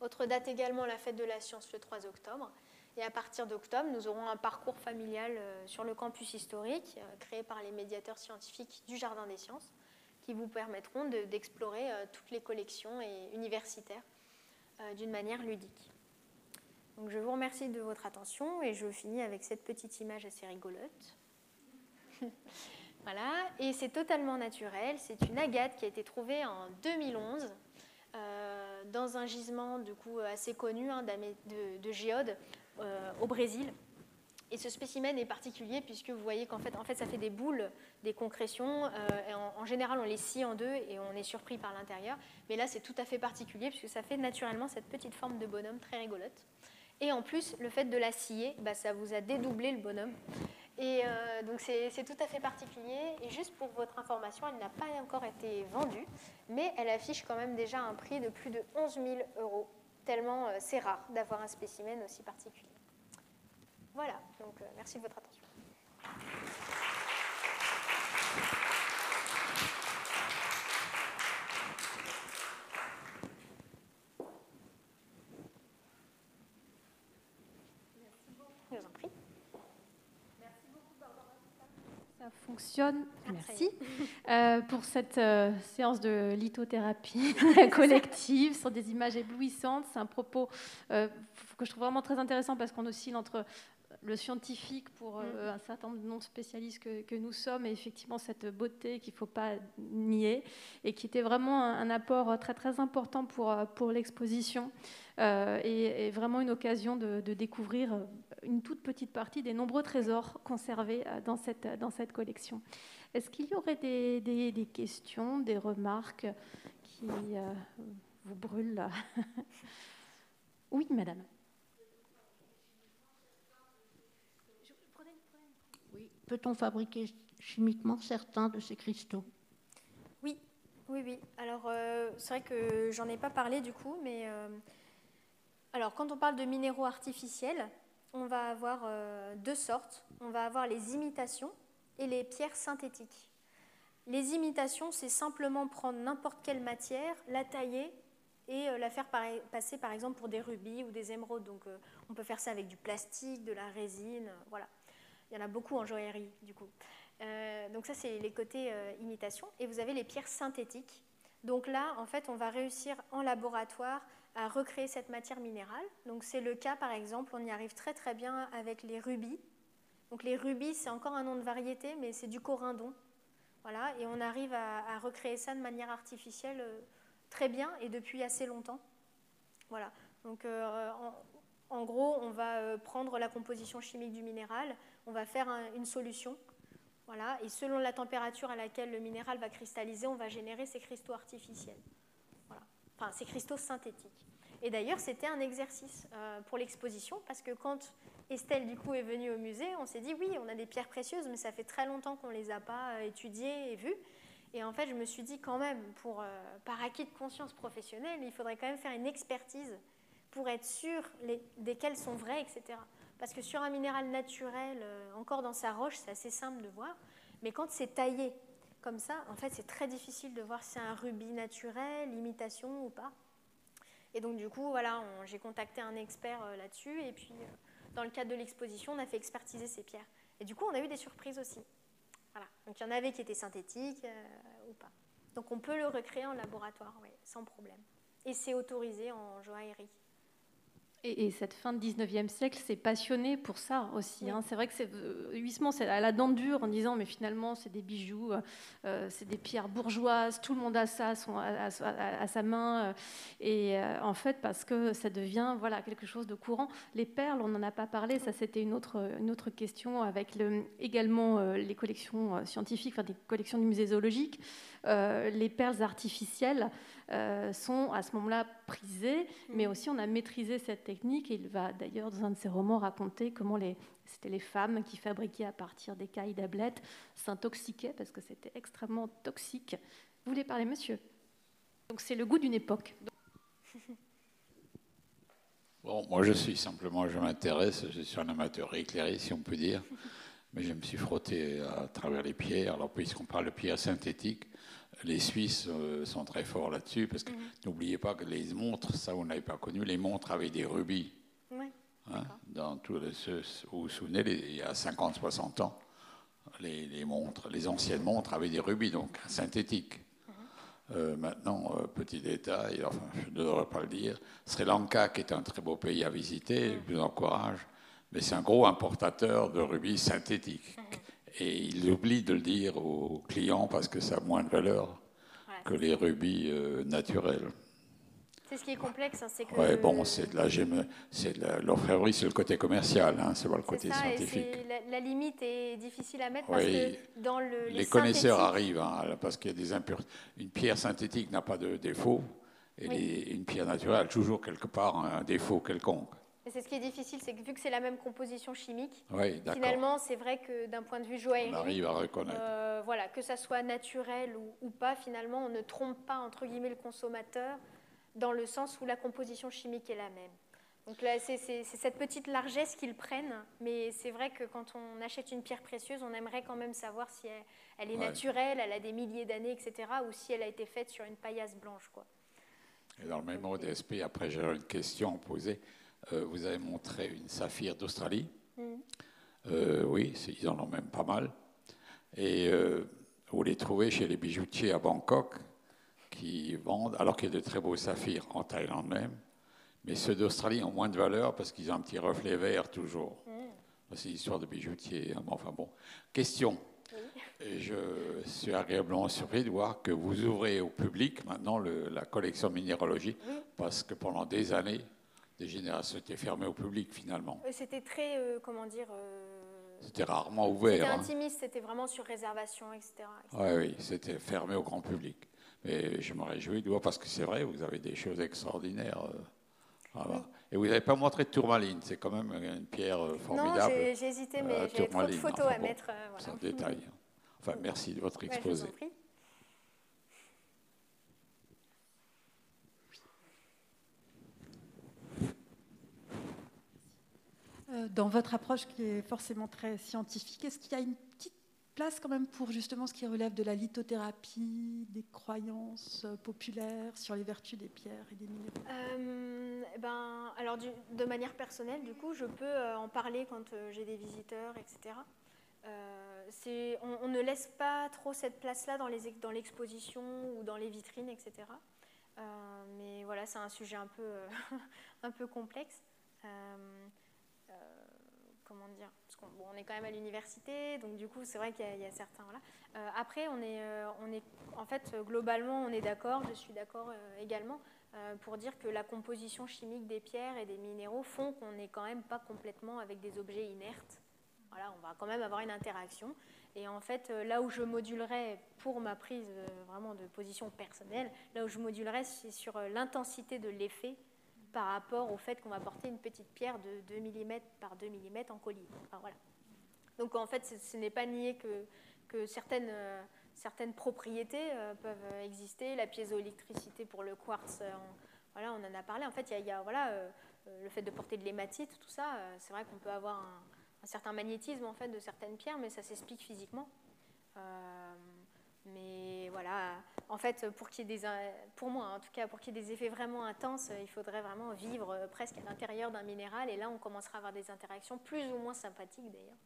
Autre date également, la fête de la science le 3 octobre. Et à partir d'octobre, nous aurons un parcours familial euh, sur le campus historique, euh, créé par les médiateurs scientifiques du Jardin des Sciences qui vous permettront d'explorer toutes les collections et universitaires d'une manière ludique. Donc je vous remercie de votre attention et je finis avec cette petite image assez rigolote. voilà, et c'est totalement naturel. C'est une agate qui a été trouvée en 2011 euh, dans un gisement du coup assez connu hein, de, de, géode au Brésil. Et ce spécimen est particulier puisque vous voyez qu'en fait, ça fait des boules, des concrétions. et en, général, on les scie en deux et on est surpris par l'intérieur. Mais là, c'est tout à fait particulier puisque ça fait naturellement cette petite forme de bonhomme très rigolote. Et en plus, le fait de la scier, bah, ça vous a dédoublé le bonhomme. Et euh, donc c'est tout à fait particulier. Et juste pour votre information, elle n'a pas encore été vendue, mais elle affiche quand même déjà un prix de plus de 11 000 euros, tellement euh, c'est rare d'avoir un spécimen aussi particulier. Voilà, donc euh, merci de votre attention. Fonctionne. Merci euh, pour cette euh, séance de lithothérapie collective sur des images éblouissantes. C'est un propos euh, que je trouve vraiment très intéressant parce qu'on oscille entre le scientifique pour mm. un certain nombre de spécialistes que, que, nous sommes et effectivement cette beauté qu'il ne faut pas nier et qui était vraiment un, apport très très important pour, pour l'exposition et, vraiment une occasion de, de découvrir une toute petite partie des nombreux trésors conservés euh, dans cette, dans cette collection. Est-ce qu'il y aurait des, des, questions, des remarques qui euh, vous brûlent Oui, madame. Oui. Peut-on fabriquer chimiquement certains de ces cristaux? Oui, oui, oui. Alors, euh, c'est vrai que j'en ai pas parlé du coup, mais alors quand on parle de minéraux artificiels, on va avoir euh, deux sortes. On va avoir les imitations et les pierres synthétiques. Les imitations, c'est simplement prendre n'importe quelle matière, la tailler et euh, la faire passer par exemple pour des rubis ou des émeraudes. Donc euh, on peut faire ça avec du plastique, de la résine, voilà. Il y en a beaucoup en joaillerie du coup. donc ça c'est les côtés imitation. Et vous avez les pierres synthétiques. Donc là en fait on va réussir en laboratoire à recréer cette matière minérale. Donc c'est le cas par exemple, on y arrive très très bien avec les rubis. Donc les rubis, c'est encore un nom de variété, mais c'est du corindon. Voilà, et on arrive à, recréer ça de manière artificielle euh, très bien et depuis assez longtemps. Voilà. Donc euh, en, gros, on va euh, prendre la composition chimique du minéral, on va faire une solution. Voilà, et selon la température à laquelle le minéral va cristalliser, on va générer ces cristaux artificiels ces cristaux synthétiques. Et d'ailleurs, c'était un exercice euh, pour l'exposition, parce que quand Estelle, du coup, est venue au musée, on s'est dit, oui, on a des pierres précieuses, mais ça fait très longtemps qu'on ne les a pas euh, étudiées et vues. Et en fait, je me suis dit, quand même, pour, euh, par acquis de conscience professionnelle, il faudrait quand même faire une expertise pour être sûr les, desquelles sont vraies, etc. Parce que sur un minéral naturel, encore dans sa roche, c'est assez simple de voir. Mais quand c'est taillé comme ça, en fait, c'est très difficile de voir si c'est un rubis naturel, imitation ou pas. Et donc, du coup, voilà, j'ai contacté un expert euh, là-dessus. Et puis, euh, dans le cadre de l'exposition, on a fait expertiser ces pierres. Et du coup, on a eu des surprises aussi. Voilà. Donc, il y en avait qui étaient synthétiques euh, ou pas. Donc, on peut le recréer en laboratoire, oui, sans problème. Et c'est autorisé en joaillerie. Et, cette fin de 19e siècle s'est passionnée pour ça aussi. Hein. C'est vrai que c'est, euh, Huysmans, c'est à la dent dure en disant, mais finalement, c'est des bijoux, euh, c'est des pierres bourgeoises, tout le monde a ça à, sa main. Euh, et en fait, parce que ça devient voilà, quelque chose de courant. Les perles, on n'en a pas parlé, ça c'était une autre, une autre question avec le, également les collections scientifiques, enfin des collections du musée zoologique. les perles artificielles sont à ce moment-là prisées, mais aussi on a maîtrisé cette technique. il va d'ailleurs, dans un de ses romans, raconter comment les, c'était les femmes qui fabriquaient à partir des cailles d'ablette, s'intoxiquaient parce que c'était extrêmement toxique. Vous voulez parler, monsieur? Donc c'est le goût d'une époque. Bon, moi je suis simplement, je m'intéresse, je suis un amateur éclairé, si on peut dire, mais je me suis frotté à travers les pierres. Alors, puisqu'on parle de pierres synthétiques, les Suisses euh, sont très forts là-dessus, parce que mhm. n'oubliez pas que les montres, ça vous n'avez pas connu, les montres avaient des rubis. Oui. Hein, dans tous les, vous vous souvenez, il y a 50-60 ans, les, montres, les anciennes montres avaient des rubis, donc synthétiques. Mhm. Euh, maintenant, euh, petit détail, enfin, je ne devrais pas le dire, Sri Lanka, qui est un très beau pays à visiter, je vous encourage, mais c'est un gros importateur de rubis synthétiques. Mhm. Et il oublie de le dire aux clients parce que ça a moins de valeur que les rubis euh, naturels. C'est ce qui est complexe, hein, c'est que. Ouais, bon, c'est de la c'est l'orfèvrerie, c'est le côté commercial, hein, c'est pas le côté ça, scientifique. la, la limite est difficile à mettre parce Oui. que dans le, Les connaisseurs arrivent, hein, parce qu'il y a des impuretés. Une pierre synthétique n'a pas de défaut, et Oui. les- une pierre naturelle a toujours quelque part un défaut quelconque. C'est ce qui est difficile, c'est que vu que c'est la même composition chimique, Oui, finalement, c'est vrai que d'un point de vue On joaillerie, arrive à reconnaître. euh, voilà, que ça soit naturel ou, ou pas, finalement, on ne trompe pas entre guillemets le consommateur dans le sens où la composition chimique est la même. Donc là, c'est cette petite largesse qu'ils prennent, mais c'est vrai que quand on achète une pierre précieuse, on aimerait quand même savoir si elle, elle est Ouais. naturelle, elle a des milliers d'années, etc., ou si elle a été faite sur une paillasse blanche, quoi. Et dans le même ODSP, après j'ai une question posée. Euh, vous avez montré une saphir d'Australie. Mhm. Euh, oui, ils en ont même pas mal. Et euh, vous les trouvez chez les bijoutiers à Bangkok qui vendent, alors qu'il y a de très beaux saphirs en Thaïlande même. Mais ceux d'Australie ont moins de valeur parce qu'ils ont un petit reflet vert toujours. C'est une histoire de bijoutier. hein, Enfin bon. Question. Je suis agréablement surpris de voir que vous ouvrez au public maintenant le- la collection minéralogie, parce que pendant des années, des générations étaient fermées au public finalement. C'était très, euh, comment dire, euh, C'était rarement c'était ouvert. hein. intimiste, c'était vraiment sur réservation, etc. etc. Oui, oui, c'était fermé au grand public. Mais je me réjouis de voir, parce que c'est vrai, vous avez des choses extraordinaires. euh. Et vous n'avez pas montré de tourmaline, c'est quand même une pierre euh, Non, formidable. j'ai j'ai hésité, mais j'avais trop de tourmaline, photos enfin à mettre. euh, voilà. C'est un détail. Enfin, merci de votre exposé. Dans votre approche qui est forcément très scientifique, est-ce qu'il y a une petite place quand même pour justement ce qui relève de la lithothérapie, des croyances euh, populaires sur les vertus des pierres et des minéraux? Euh, ben, alors, de manière personnelle, du coup, je peux euh, en parler quand euh, j'ai des visiteurs, etc. Euh, on, ne laisse pas trop cette place-là dans l'exposition ou dans les vitrines, etc. Euh, mais voilà, c'est un sujet un peu, euh, un peu complexe. On est quand même à l'université, donc du coup, c'est vrai qu'il y, a- certains. Euh, après, on est, euh, on est, en fait, globalement, on est d'accord, je suis d'accord euh, également, pour dire que la composition chimique des pierres et des minéraux font qu'on n'est quand même pas complètement avec des objets inertes. Voilà, on va quand même avoir une interaction. Et en fait, là où je modulerais, pour ma prise vraiment de position personnelle, là où je modulerais, c'est sur l'intensité de l'effet par rapport au fait qu'on va porter une petite pierre de 2 mm par 2 mm en collier. Enfin, voilà. Donc en fait, ce, n'est pas nier que, certaines, euh, certaines propriétés euh, peuvent exister. La piézoélectricité pour le quartz, euh, on, voilà, on en a parlé. En fait, il y a, voilà, euh, euh, le fait de porter de l'hématite, tout ça, euh, c'est vrai qu'on peut avoir un, un certain magnétisme en fait, de certaines pierres, mais ça s'explique physiquement. Euh, mais voilà, en fait, des, pour moi, en tout cas, pour qu'il y ait des effets vraiment intenses, il faudrait vraiment vivre euh, presque à l'intérieur d'un minéral, et là, on commencera à avoir des interactions plus ou moins sympathiques d'ailleurs.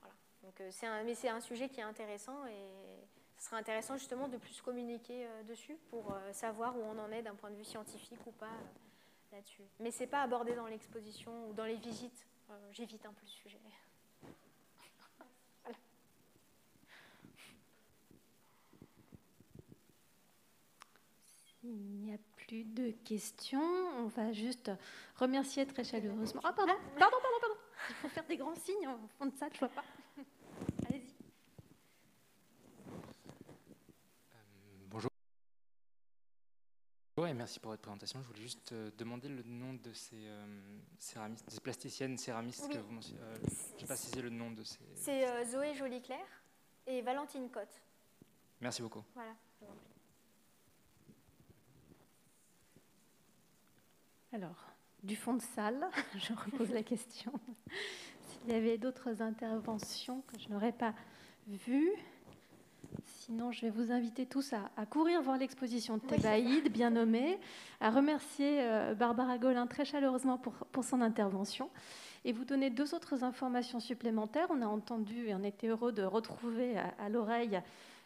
Voilà. Donc, euh, c'est un, mais c'est un sujet qui est intéressant, et ce serait intéressant justement de plus communiquer euh, dessus pour euh, savoir où on en est d'un point de vue scientifique ou pas euh, là-dessus. Mais c'est pas abordé dans l'exposition ou dans les visites. Euh, J'évite un peu le sujet. Il n'y a plus de questions. On va juste remercier très chaleureusement. Ah, pardon, pardon, pardon, pardon. Il faut faire des grands signes en fond de salle, je vois pas. Allez-y. Bonjour. et merci pour votre présentation. Je voulais juste euh, demander le nom de ces euh, céramistes, des plasticiennes céramistes Oui. que vous mentionnez. Euh, je n'ai pas saisi le nom de ces. C'est euh, Zoé Joly-Claire et Valentine Cotte. Merci beaucoup. Voilà. je vous en prie. Alors, du fond de salle, je repose la question. S'il y avait d'autres interventions que je n'aurais pas vues. Sinon, je vais vous inviter tous à, à courir voir l'exposition de Oui. Thébaïde, bien nommée, à remercier euh, Barbara Golin très chaleureusement pour, pour son intervention et vous donner deux autres informations supplémentaires. On a entendu et on était heureux de retrouver à, à l'oreille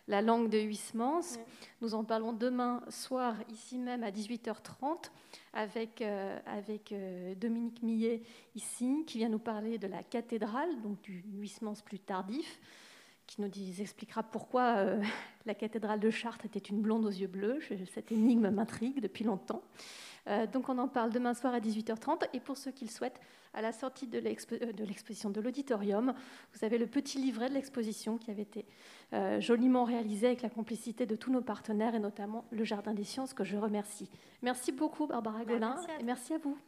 la langue de Huysmans. Oui. Nous en parlons demain soir, ici même à 18h30, avec, euh, avec euh, Dominique Millet, ici, qui vient nous parler de la cathédrale, donc du Huysmans plus tardif, qui nous expliquera pourquoi euh, la cathédrale de Chartres était une blonde aux yeux bleus. Cette énigme m'intrigue depuis longtemps. Euh, donc on en parle demain soir à 18h30. Et pour ceux qui le souhaitent, à la sortie de l'exposition de l'auditorium, vous avez le petit livret de l'exposition qui avait été joliment réalisé avec la complicité de tous nos partenaires et notamment le Jardin des Sciences que je remercie. Merci beaucoup Barbara bah, Golin et merci à vous.